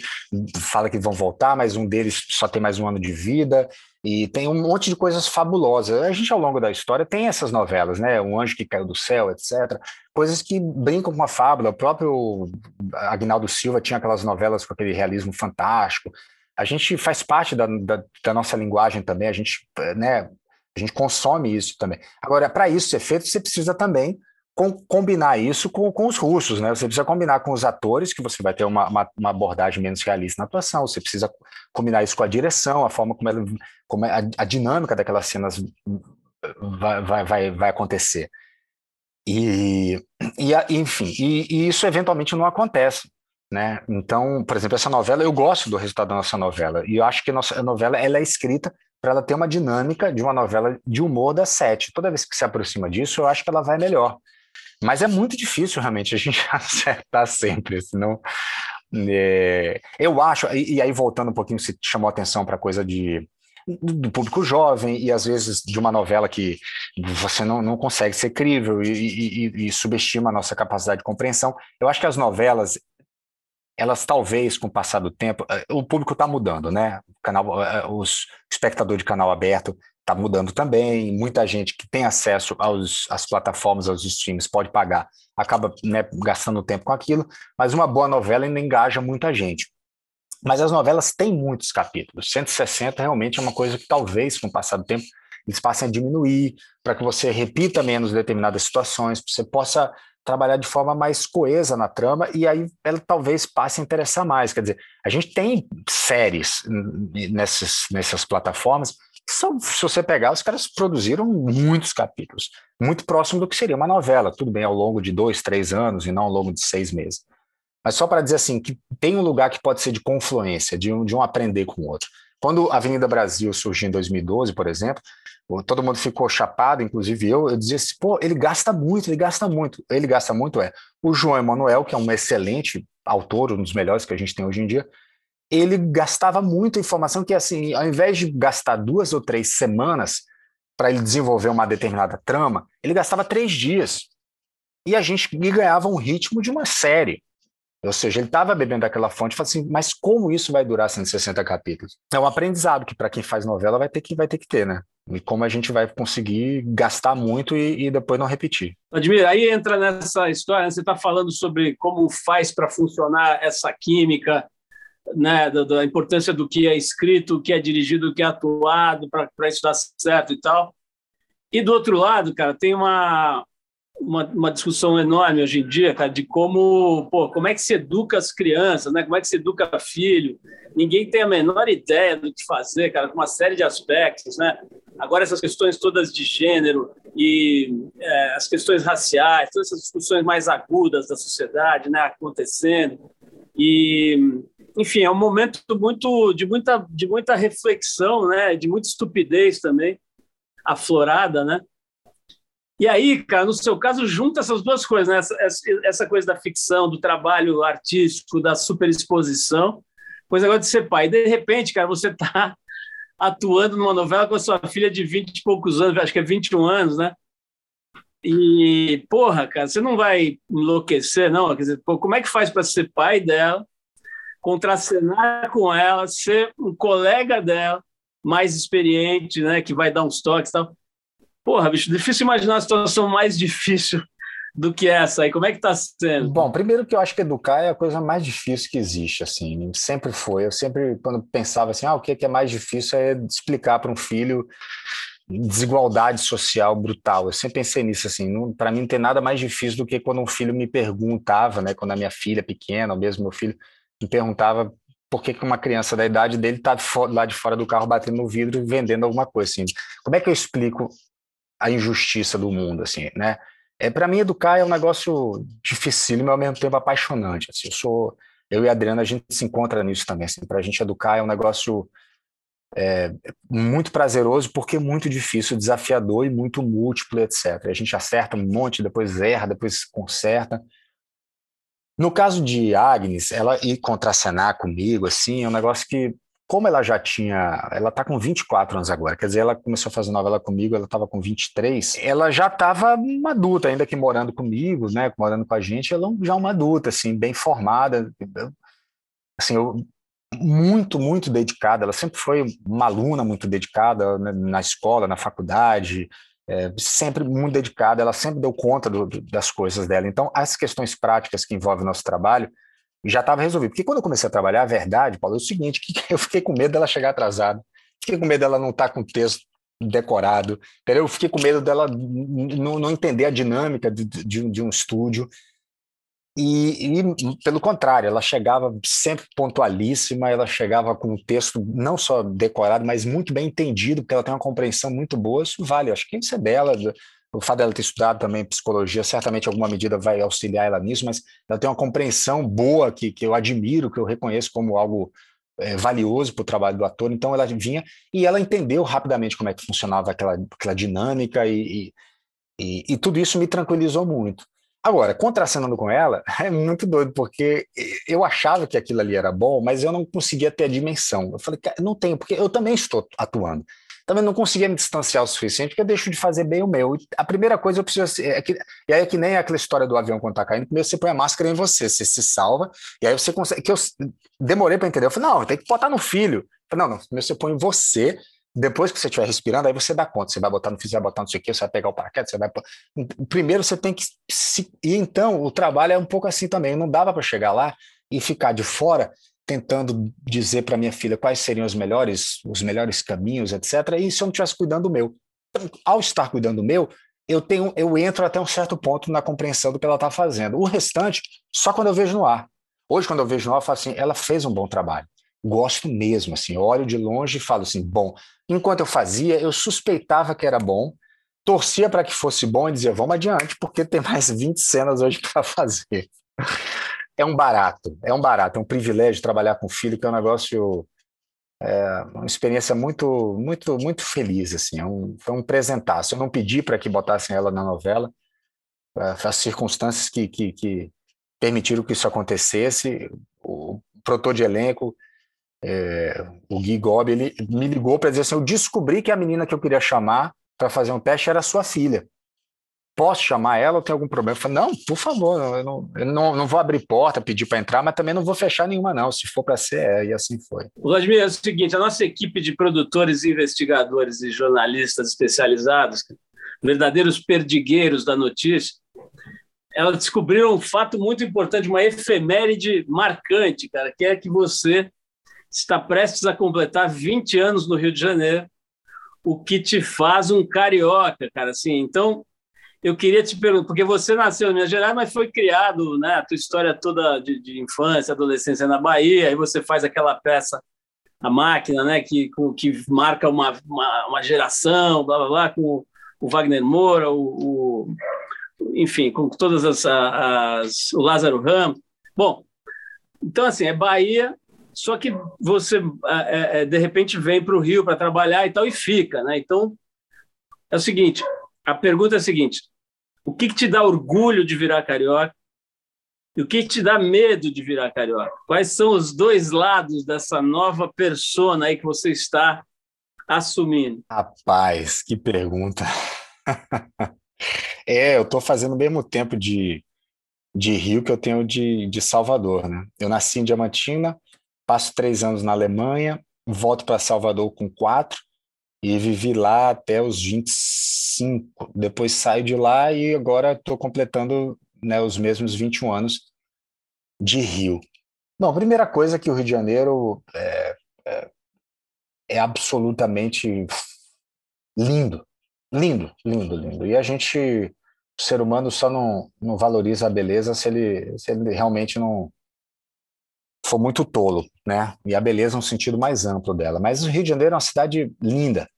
fala que vão voltar, mas um deles só tem mais um ano de vida, e tem um monte de coisas fabulosas. A gente, ao longo da história, tem essas novelas, né, um anjo que caiu do céu, etc., coisas que brincam com a fábula, o próprio Agnaldo Silva tinha aquelas novelas com aquele realismo fantástico, a gente faz parte da, da, da nossa linguagem também, a gente, né, a gente consome isso também. Agora, para isso ser feito, você precisa também com, combinar isso com, com os russos, né? Você precisa combinar com os atores, que você vai ter uma, uma, uma, abordagem menos realista na atuação, você precisa combinar isso com a direção, a forma como, ela, como a, a dinâmica daquelas cenas vai, vai, vai, vai acontecer. E, e enfim, e, e, isso eventualmente não acontece. Né? Então, por exemplo, essa novela, eu gosto do resultado da nossa novela, e eu acho que a nossa novela ela é escrita para ela ter uma dinâmica de uma novela de humor da sete. Toda vez que se aproxima disso, eu acho que ela vai melhor. Mas é muito difícil realmente a gente acertar sempre, senão. É, eu acho, e, e, aí voltando um pouquinho, você chamou atenção para a coisa de, do público jovem e às vezes de uma novela que você não, não consegue ser crível e, e, e subestima a nossa capacidade de compreensão. Eu acho que as novelas, elas talvez com o passar do tempo, eh, o público está mudando, né? O canal, eh, os espectador de canal aberto está mudando também. Muita gente que tem acesso aos, às plataformas, aos streams, pode pagar, acaba né, gastando tempo com aquilo, mas uma boa novela ainda engaja muita gente. Mas as novelas têm muitos capítulos. 160 realmente é uma coisa que talvez, com o passar do tempo, eles passem a diminuir, para que você repita menos determinadas situações, para você possa trabalhar de forma mais coesa na trama e aí ela talvez passe a interessar mais. Quer dizer, a gente tem séries nessas, nessas plataformas são, se você pegar, os caras produziram muitos capítulos, muito próximo do que seria uma novela, tudo bem, ao longo de dois, três anos e não ao longo de seis meses. Mas só para dizer assim, que tem um lugar que pode ser de confluência, de um, de um aprender com o outro. Quando a Avenida Brasil surgiu em 2012, por exemplo, todo mundo ficou chapado, inclusive eu, eu dizia assim, pô, ele gasta muito, ele gasta muito. Ele gasta muito, é. O João Emanuel, que é um excelente autor, um dos melhores que a gente tem hoje em dia, ele gastava muita informação que, assim, ao invés de gastar duas ou três semanas para ele desenvolver uma determinada trama, ele gastava três dias. E a gente ganhava um ritmo de uma série. Ou seja, ele estava bebendo aquela fonte e assim, mas como isso vai durar 160 capítulos? É um aprendizado que para quem faz novela vai ter que, vai ter que ter, né? E como a gente vai conseguir gastar muito e, e depois não repetir. Admir, aí entra nessa história, né? você está falando sobre como faz para funcionar essa química, né, da, da, importância do que é escrito, o que é dirigido, o que é atuado, para isso dar certo e tal. E do outro lado, cara, tem uma, uma, uma, discussão enorme hoje em dia, cara, de como, pô, como é que se educa as crianças, né? Como é que se educa filho? Ninguém tem a menor ideia do que fazer, cara, com uma série de aspectos, né? Agora essas questões todas de gênero e é, as questões raciais, todas essas discussões mais agudas da sociedade, né, acontecendo. E enfim, é um momento muito de muita de muita reflexão, né, de muita estupidez também aflorada, né? E aí, cara, no seu caso, junta essas duas coisas, né? Essa, essa coisa da ficção, do trabalho artístico, da superexposição, pois agora de ser pai. E de repente, cara, você está atuando numa novela com a sua filha de 20 e poucos anos, acho que é 21 anos, né? E, porra, cara, você não vai enlouquecer, não? Quer dizer, pô, como é que faz para ser pai dela, contracenar com ela, ser um colega dela, mais experiente, né, que vai dar uns toques e tal. Porra, bicho, difícil imaginar uma situação mais difícil do que essa aí. Como é que está sendo? Bom, primeiro que eu acho que educar é a coisa mais difícil que existe, assim, sempre foi. Eu sempre, quando pensava assim, ah, o que é mais difícil é explicar para um filho desigualdade social brutal. Eu sempre pensei nisso, assim, para mim não tem nada mais difícil do que quando um filho me perguntava, né, quando a minha filha pequena, ou mesmo meu filho, me perguntava por que uma criança da idade dele está lá de fora do carro batendo no vidro vendendo alguma coisa assim. Como é que eu explico a injustiça do mundo assim, né? É para mim educar é um negócio dificílimo e ao mesmo tempo apaixonante. Assim, eu sou eu e a Adriana a gente se encontra nisso também. Assim, para a gente educar é um negócio é, muito prazeroso porque é muito difícil, desafiador e muito múltiplo, etc. A gente acerta um monte, depois erra, depois conserta. No caso de Agnes, ela ir contracenar comigo, assim, é um negócio que, como ela já tinha, ela tá com 24 anos agora, quer dizer, ela começou a fazer novela comigo, ela estava com 23, ela já estava uma adulta, ainda que morando comigo, né, morando com a gente, ela já uma adulta, assim, bem formada, assim, eu, muito, muito dedicada, ela sempre foi uma aluna muito dedicada né, na escola, na faculdade, é, sempre muito dedicada, ela sempre deu conta do, das coisas dela. Então, as questões práticas que envolvem o nosso trabalho já estava resolvido. Porque quando eu comecei a trabalhar, a verdade, Paulo, é o seguinte, que eu fiquei com medo dela chegar atrasada. Fiquei com medo dela não estar tá com o texto decorado. Eu fiquei com medo dela não, não entender a dinâmica de, de, de um estúdio. E, e, pelo contrário, ela chegava sempre pontualíssima, ela chegava com o texto não só decorado, mas muito bem entendido, porque ela tem uma compreensão muito boa. Isso vale, acho que isso é dela. O fato dela ter estudado também psicologia, certamente alguma medida vai auxiliar ela nisso, mas ela tem uma compreensão boa que, que eu admiro, que eu reconheço como algo é, valioso para o trabalho do ator. Então ela vinha e ela entendeu rapidamente como é que funcionava aquela, aquela dinâmica e, e, e tudo isso me tranquilizou muito. Agora, contracenando com ela, é muito doido, porque eu achava que aquilo ali era bom, mas eu não conseguia ter a dimensão. Eu falei, não tenho, porque eu também estou atuando. Também não conseguia me distanciar o suficiente, porque eu deixo de fazer bem o meu. A primeira coisa eu preciso. É que, e aí é que nem aquela história do avião quando tá caindo, primeiro você põe a máscara em você, você se salva, e aí você consegue. Que eu demorei para entender. Eu falei, não, tem que botar no filho. Falei, não, não, primeiro você põe em você, depois que você estiver respirando, aí você dá conta. Você vai botar no físico, vai botar não sei o quê, você vai pegar o paraquedas, você vai. Primeiro você tem que. Se... E então o trabalho é um pouco assim também. Não dava para chegar lá e ficar de fora tentando dizer para minha filha quais seriam os melhores, os melhores caminhos, etc. E se eu não estivesse cuidando do meu. Então, ao estar cuidando do meu, eu tenho, eu entro até um certo ponto na compreensão do que ela está fazendo. O restante, só quando eu vejo no ar. Hoje, quando eu vejo no ar, eu falo assim, ela fez um bom trabalho. Gosto mesmo, assim, olho de longe e falo assim, bom, Enquanto eu fazia, eu suspeitava que era bom, torcia para que fosse bom e dizia, vamos adiante, porque tem mais 20 cenas hoje para fazer. É um barato, é um barato, é um privilégio trabalhar com filho, que é um negócio, é uma experiência muito, muito, muito feliz, assim, é um, foi um presentaço. Eu não pedi para que botassem ela na novela, é, as circunstâncias que, que, que permitiram que isso acontecesse, o protor de elenco, é, o Gui Gobi, ele me ligou para dizer assim: eu descobri que a menina que eu queria chamar para fazer um teste era sua filha. Posso chamar ela ou tem algum problema? Eu falei, não, por favor, eu não, eu não, não vou abrir porta, pedir para entrar, mas também não vou fechar nenhuma, não. Se for para ser, é, e assim foi. Vladimir, é o seguinte: a nossa equipe de produtores, investigadores e jornalistas especializados, verdadeiros perdigueiros da notícia, ela descobriu um fato muito importante, uma efeméride marcante, cara, que é que você está prestes a completar 20 anos no Rio de Janeiro, o que te faz um carioca, cara. Assim, então, eu queria te perguntar, porque você nasceu em Minas Gerais, mas foi criado, né? A tua história toda de, de infância, adolescência na Bahia, aí você faz aquela peça, A Máquina, né? Que, com, que marca uma, uma, uma, geração, blá blá blá, com o Wagner Moura, o, o enfim, com todas as, as, o Lázaro Ramos. Bom, então assim, é Bahia, só que você, é, é, de repente, vem para o Rio para trabalhar e tal e fica, né? Então, é o seguinte, a pergunta é a seguinte, o que, que te dá orgulho de virar carioca e o que, que te dá medo de virar carioca? Quais são os dois lados dessa nova persona aí que você está assumindo? Rapaz, que pergunta. é, eu estou fazendo o mesmo tempo de, de Rio que eu tenho de, de Salvador, né? Eu nasci em Diamantina, passo três anos na Alemanha, volto para Salvador com quatro e vivi lá até os 25. Depois saio de lá e agora estou completando né, os mesmos 21 anos de Rio. Bom, primeira coisa que o Rio de Janeiro é, é, é absolutamente lindo, lindo, lindo, lindo. E a gente, o ser humano só não, não valoriza a beleza se ele, se ele realmente não, for muito tolo, né? E a beleza no sentido mais amplo dela. Mas o Rio de Janeiro é uma cidade linda.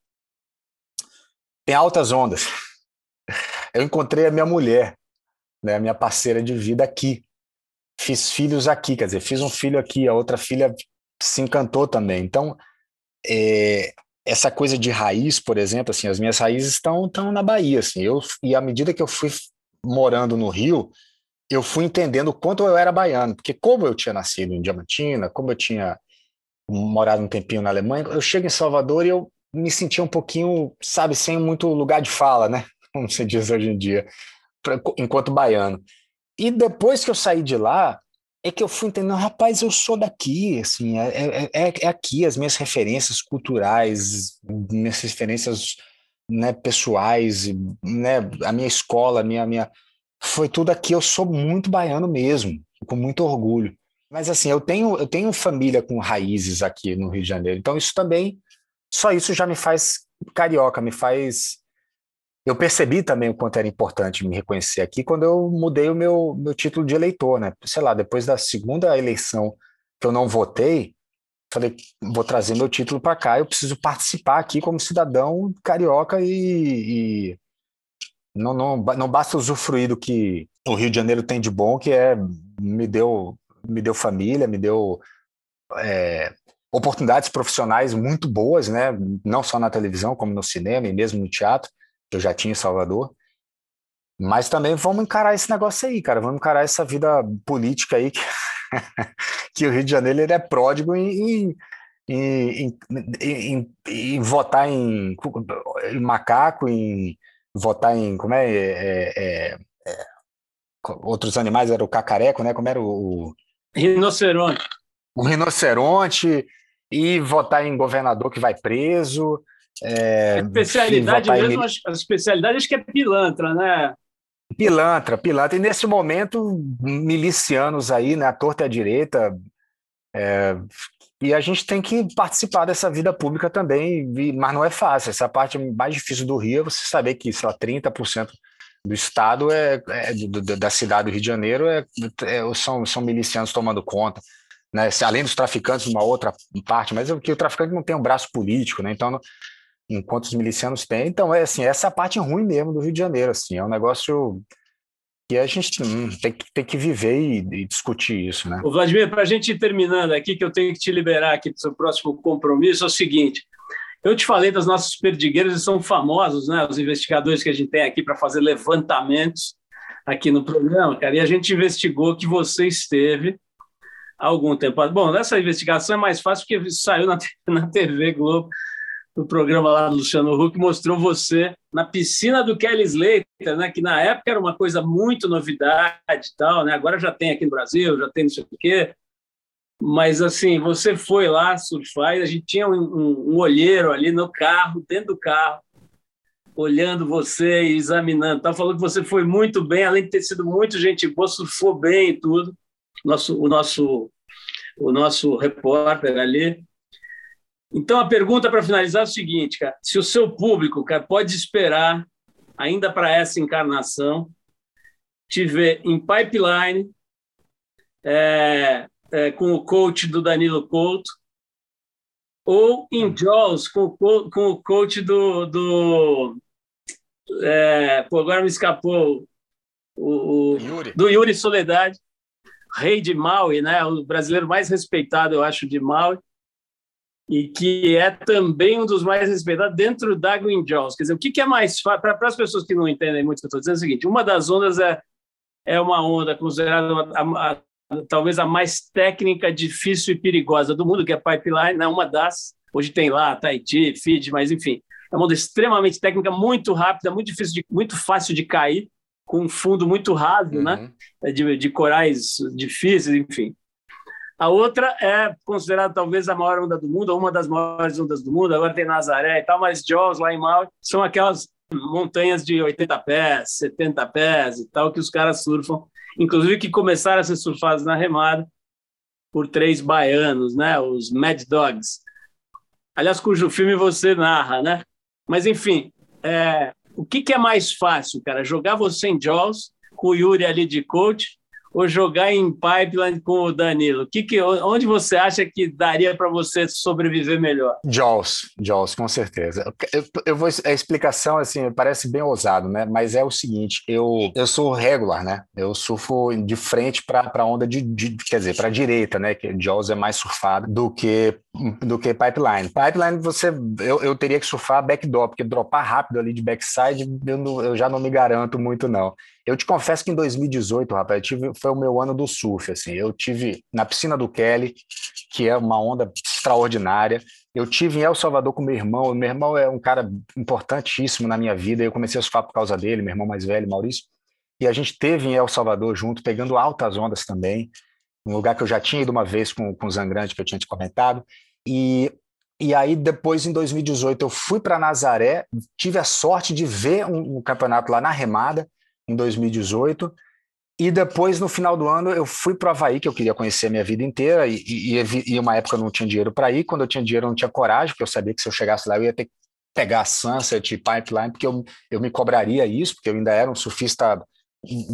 Tem altas ondas. Eu encontrei a minha mulher, né, minha parceira de vida aqui. Fiz filhos aqui, quer dizer, fiz um filho aqui, a outra filha se encantou também. Então, é, essa coisa de raiz, por exemplo, assim, as minhas raízes estão estão na Bahia, assim. Eu e à medida que eu fui morando no Rio, eu fui entendendo o quanto eu era baiano, porque como eu tinha nascido em Diamantina, como eu tinha morado um tempinho na Alemanha, eu chego em Salvador e eu me sentia um pouquinho, sabe, sem muito lugar de fala, né? Como se diz hoje em dia, pra, enquanto baiano. E depois que eu saí de lá, é que eu fui entendendo, rapaz, eu sou daqui, assim, é, é, é, é aqui as minhas referências culturais, minhas referências né, pessoais, né, a minha escola, a minha, minha, foi tudo aqui. Eu sou muito baiano mesmo, com muito orgulho. Mas assim, eu tenho, eu tenho família com raízes aqui no Rio de Janeiro, então isso também só isso já me faz carioca, me faz. Eu percebi também o quanto era importante me reconhecer aqui quando eu mudei o meu, meu título de eleitor, né? Sei lá, depois da segunda eleição que eu não votei, falei, vou trazer meu título para cá, eu preciso participar aqui como cidadão carioca e, e, não, não, não basta usufruir do que o Rio de Janeiro tem de bom, que é me deu, me deu família, me deu é, oportunidades profissionais muito boas, né? não só na televisão, como no cinema e mesmo no teatro, que eu já tinha em Salvador. Mas também vamos encarar esse negócio aí, cara. Vamos encarar essa vida política aí que, que o Rio de Janeiro ele é pródigo em, em, em, em votar em, macaco, em votar em como é, é, é, é, outros animais era o cacareco, né? Como era o rinoceronte. O rinoceronte e votar em governador que vai preso. É, a especialidade mesmo, em... a especialidade acho que é pilantra, né? Pilantra, pilantra. E nesse momento, milicianos aí, né, a torta e a direita, é, e a gente tem que participar dessa vida pública também, mas não é fácil. Essa parte mais difícil do Rio é você saber que, sei lá, 30% do estado é, é do, da cidade do Rio de Janeiro é, é, são, são milicianos tomando conta. Né? Além dos traficantes, uma outra parte, mas é que o traficante não tem um braço político, né? Então, enquanto os milicianos têm. Então, é assim, essa é parte ruim mesmo do Rio de Janeiro, assim, é um negócio que a gente tem, que, tem que viver e, e discutir isso, né? O Vladimir, para a gente ir terminando aqui, que eu tenho que te liberar aqui para o seu próximo compromisso, é o seguinte, eu te falei das nossas perdigueiras, eles são famosos, né? Os investigadores que a gente tem aqui para fazer levantamentos aqui no programa, cara, e a gente investigou que você esteve há algum tempo. Bom, nessa investigação é mais fácil porque saiu na, na TV Globo no programa lá do Luciano Huck, mostrou você na piscina do Kelly Slater, né, que na época era uma coisa muito novidade e tal, né, agora já tem aqui no Brasil, já tem não sei o quê, mas assim, você foi lá surfar e a gente tinha um, um, um olheiro ali no carro, dentro do carro, olhando você e examinando, tá falando que você foi muito bem, além de ter sido muito gente boa, surfou bem e tudo, nosso, o nosso o nosso repórter ali, então, a pergunta para finalizar é o seguinte, cara: se o seu público cara, pode esperar, ainda para essa encarnação, te ver em pipeline, é, é, com o coach do Danilo Couto, ou em Jaws com, com o coach do. do é, pô, agora me escapou o, o Yuri. do Yuri Soledade, rei de Maui, né? o brasileiro mais respeitado, eu acho, de Maui e que é também um dos mais respeitados dentro da Green Jaws. Quer dizer, o que, que é mais fácil, para as pessoas que não entendem muito o que eu estou dizendo, é o seguinte: uma das ondas é, é uma onda considerada a, a, talvez a mais técnica, difícil e perigosa do mundo, que é pipeline, é uma das. Hoje tem lá Tahiti, Fiji, mas enfim, é uma onda extremamente técnica, muito rápida, muito difícil, de, muito fácil de cair, com um fundo muito raso, né? uhum. né? De, de corais difíceis, enfim. A outra é considerada talvez a maior onda do mundo, ou uma das maiores ondas do mundo. Agora tem Nazaré e tal, mas Jaws lá em Maui são aquelas montanhas de 80 pés, 70 pés e tal que os caras surfam, inclusive que começaram a ser surfados na remada por três baianos, né? Os Mad Dogs. Aliás, cujo filme você narra, né? Mas enfim, é, o que, que é mais fácil, cara? Jogar você em Jaws com o Yuri ali de coach ou jogar em pipeline com o Danilo? Que que, onde você acha que daria para você sobreviver melhor? Jaws, Jaws, com certeza. Eu, eu, vou, a explicação assim parece bem ousado, né? Mas é o seguinte: eu, eu sou regular, né? Eu surfo de frente para a onda de, de, quer dizer, para a direita, né? Que Jaws é mais surfado do que do que pipeline. Pipeline você eu, eu teria que surfar backdoor, porque dropar rápido ali de backside eu, não, eu já não me garanto muito não. Eu te confesso que em 2018, rapaz, tive, foi o meu ano do surf, assim. Eu tive na piscina do Kelly, que é uma onda extraordinária. Eu tive em El Salvador com meu irmão. Meu irmão é um cara importantíssimo na minha vida. Eu comecei a surfar por causa dele, meu irmão mais velho, Maurício. E a gente teve em El Salvador junto, pegando altas ondas também. Um lugar que eu já tinha ido uma vez com, com o Zangrande, que eu tinha te comentado. E e aí, depois, em 2018, eu fui para Nazaré, tive a sorte de ver um, um, campeonato lá na remada, em 2018. E depois, no final do ano, eu fui para o Havaí, que eu queria conhecer a minha vida inteira, e, e, e uma época eu não tinha dinheiro para ir. Quando eu tinha dinheiro, eu não tinha coragem, porque eu sabia que se eu chegasse lá, eu ia ter que pegar a Sunset Pipeline, porque eu, eu me cobraria isso, porque eu ainda era um surfista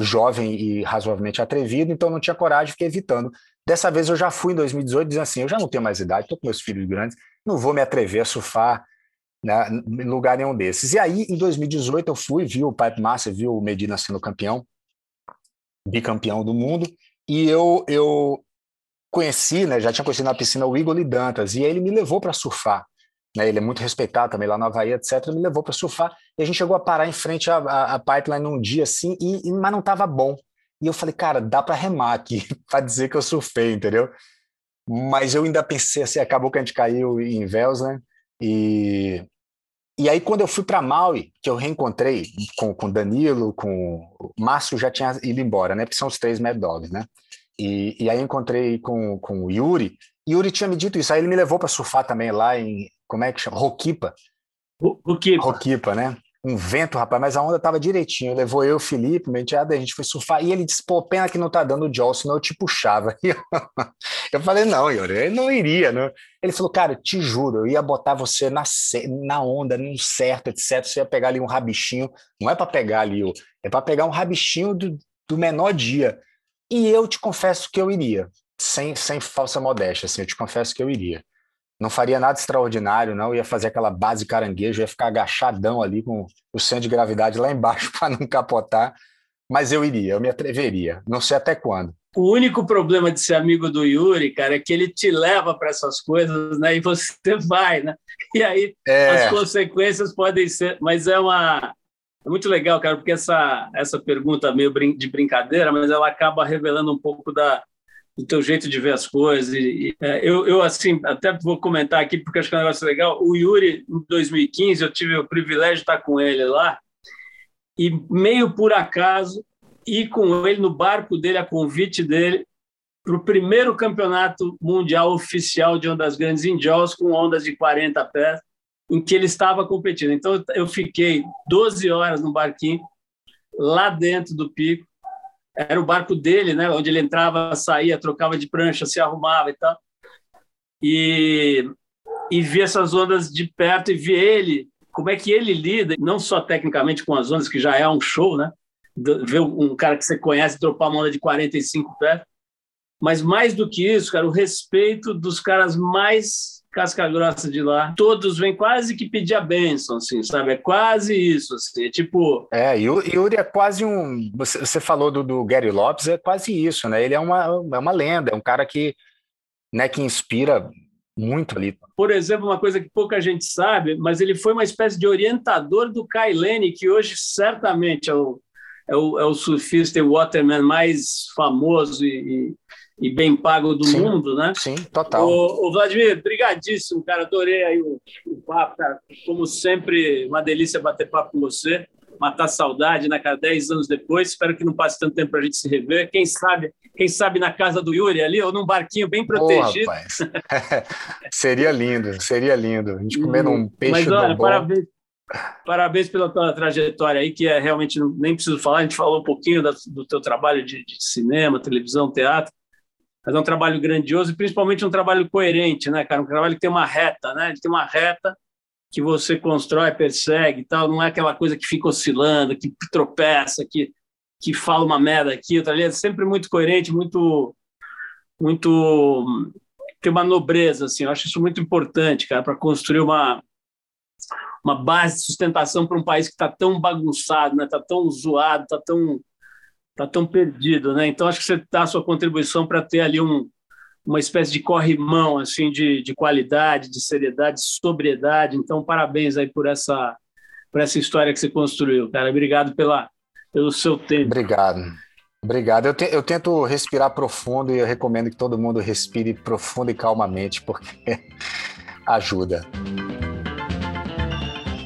jovem e razoavelmente atrevido, então não tinha coragem, fiquei evitando. Dessa vez eu já fui em 2018, dizendo assim: eu já não tenho mais idade, estou com meus filhos grandes, não vou me atrever a surfar né, em lugar nenhum desses. E aí, em 2018, eu fui, vi o Pipe Master, vi o Medina sendo campeão, bicampeão do mundo, e eu, eu conheci, né, já tinha conhecido na piscina o Igor Dantas, e ele me levou para surfar. Né, ele é muito respeitado também lá na Havaí, etc. Me levou para surfar e a gente chegou a parar em frente à, à, à pipeline num dia assim, e, e mas não estava bom. E eu falei, cara, dá para remar aqui para dizer que eu surfei, entendeu? Mas eu ainda pensei assim, acabou que a gente caiu em Vels, né? E e aí, quando eu fui para Maui, que eu reencontrei com, com Danilo, com o Márcio já tinha ido embora, né? Porque são os três Mad Dogs, né? E, e aí encontrei com, com o Yuri. Yuri tinha me dito isso. Aí ele me levou para surfar também lá em. Como é que chama? Roquipa. Roquipa. Roquipa, né? um vento, rapaz, mas a onda tava direitinho. Levou eu, o Felipe, meu enteado, a gente foi surfar. E ele disse, pô, pena que não tá dando jaw, senão eu te puxava. eu falei, não, Yuri, ele não iria, né? Ele falou, cara, te juro, eu ia botar você na, na onda, no certo, etc. Você ia pegar ali um rabichinho. Não é para pegar ali, é para pegar um rabichinho do, do menor dia. E eu te confesso que eu iria, sem, sem falsa modéstia, assim, eu te confesso que eu iria não faria nada extraordinário, não. Ia fazer aquela base caranguejo, ia ficar agachadão ali com o centro de gravidade lá embaixo para não capotar. Mas eu iria, eu me atreveria. Não sei até quando. O único problema de ser amigo do Yuri, cara, é que ele te leva para essas coisas, né? E você vai, né? E aí é. as consequências podem ser. Mas é uma. É muito legal, cara, porque essa, essa pergunta meio de brincadeira, mas ela acaba revelando um pouco da, do teu jeito de ver as coisas. E, é, eu, eu, assim, até vou comentar aqui, porque acho que é um negócio legal. O Yuri, em 2015, eu tive o privilégio de estar com ele lá, e meio por acaso, ir com ele no barco dele, a convite dele, para o primeiro campeonato mundial oficial de ondas grandes em Jaws, com ondas de 40 pés, em que ele estava competindo. Então, eu fiquei 12 horas no barquinho, lá dentro do pico, era o barco dele, né? Onde ele entrava, saía, trocava de prancha, se arrumava e tal. E, e vi essas ondas de perto e vi ele, como é que ele lida, não só tecnicamente com as ondas, que já é um show, né? Ver um cara que você conhece dropar uma onda de 45 pés, mas mais do que isso, cara, o respeito dos caras mais casca grossa de lá, todos vêm quase que pedir a bênção, assim, sabe? É quase isso, assim, é tipo... É, Yuri é quase um... Você, falou do, do, Gary Lopes, é quase isso, né? Ele é uma, é uma lenda, é um cara que, né, que inspira muito ali. Por exemplo, uma coisa que pouca gente sabe, mas ele foi uma espécie de orientador do Kailene, que hoje certamente é o, é o, é o surfista e waterman mais famoso e, e bem pago do sim, mundo, né? Sim, total. O, o Vladimir, brigadíssimo, cara, adorei aí o, o, papo, cara. Como sempre, uma delícia bater papo com você, matar saudade, né, cara, dez anos depois, espero que não passe tanto tempo para a gente se rever, quem sabe, quem sabe na casa do Yuri ali, ou num barquinho bem protegido. Oh, seria lindo, seria lindo, a gente comendo um peixe Mas, olha, parabéns, Parabéns pela tua trajetória aí, que é realmente nem preciso falar. A gente falou um pouquinho do teu trabalho de, de cinema, televisão, teatro mas é um trabalho grandioso e principalmente um trabalho coerente, né, cara? Um trabalho que tem uma reta, né? Ele tem uma reta que você constrói, persegue e tal, não é aquela coisa que fica oscilando, que tropeça, que, que fala uma merda aqui, outra ali, é sempre muito coerente, muito muito tem uma nobreza assim, eu acho isso muito importante, cara, para construir uma uma base de sustentação para um país que está tão bagunçado, né? Está tão zoado, está tão está tão perdido, né? Então acho que você dá a sua contribuição para ter ali um, uma espécie de corrimão assim de, de qualidade, de seriedade, de sobriedade. Então parabéns aí por essa por essa história que você construiu, cara. Obrigado pela pelo seu tempo. Obrigado. Obrigado. Eu, te, eu tento respirar profundo e eu recomendo que todo mundo respire profundo e calmamente, porque ajuda.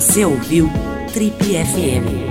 Você ouviu Trip FM.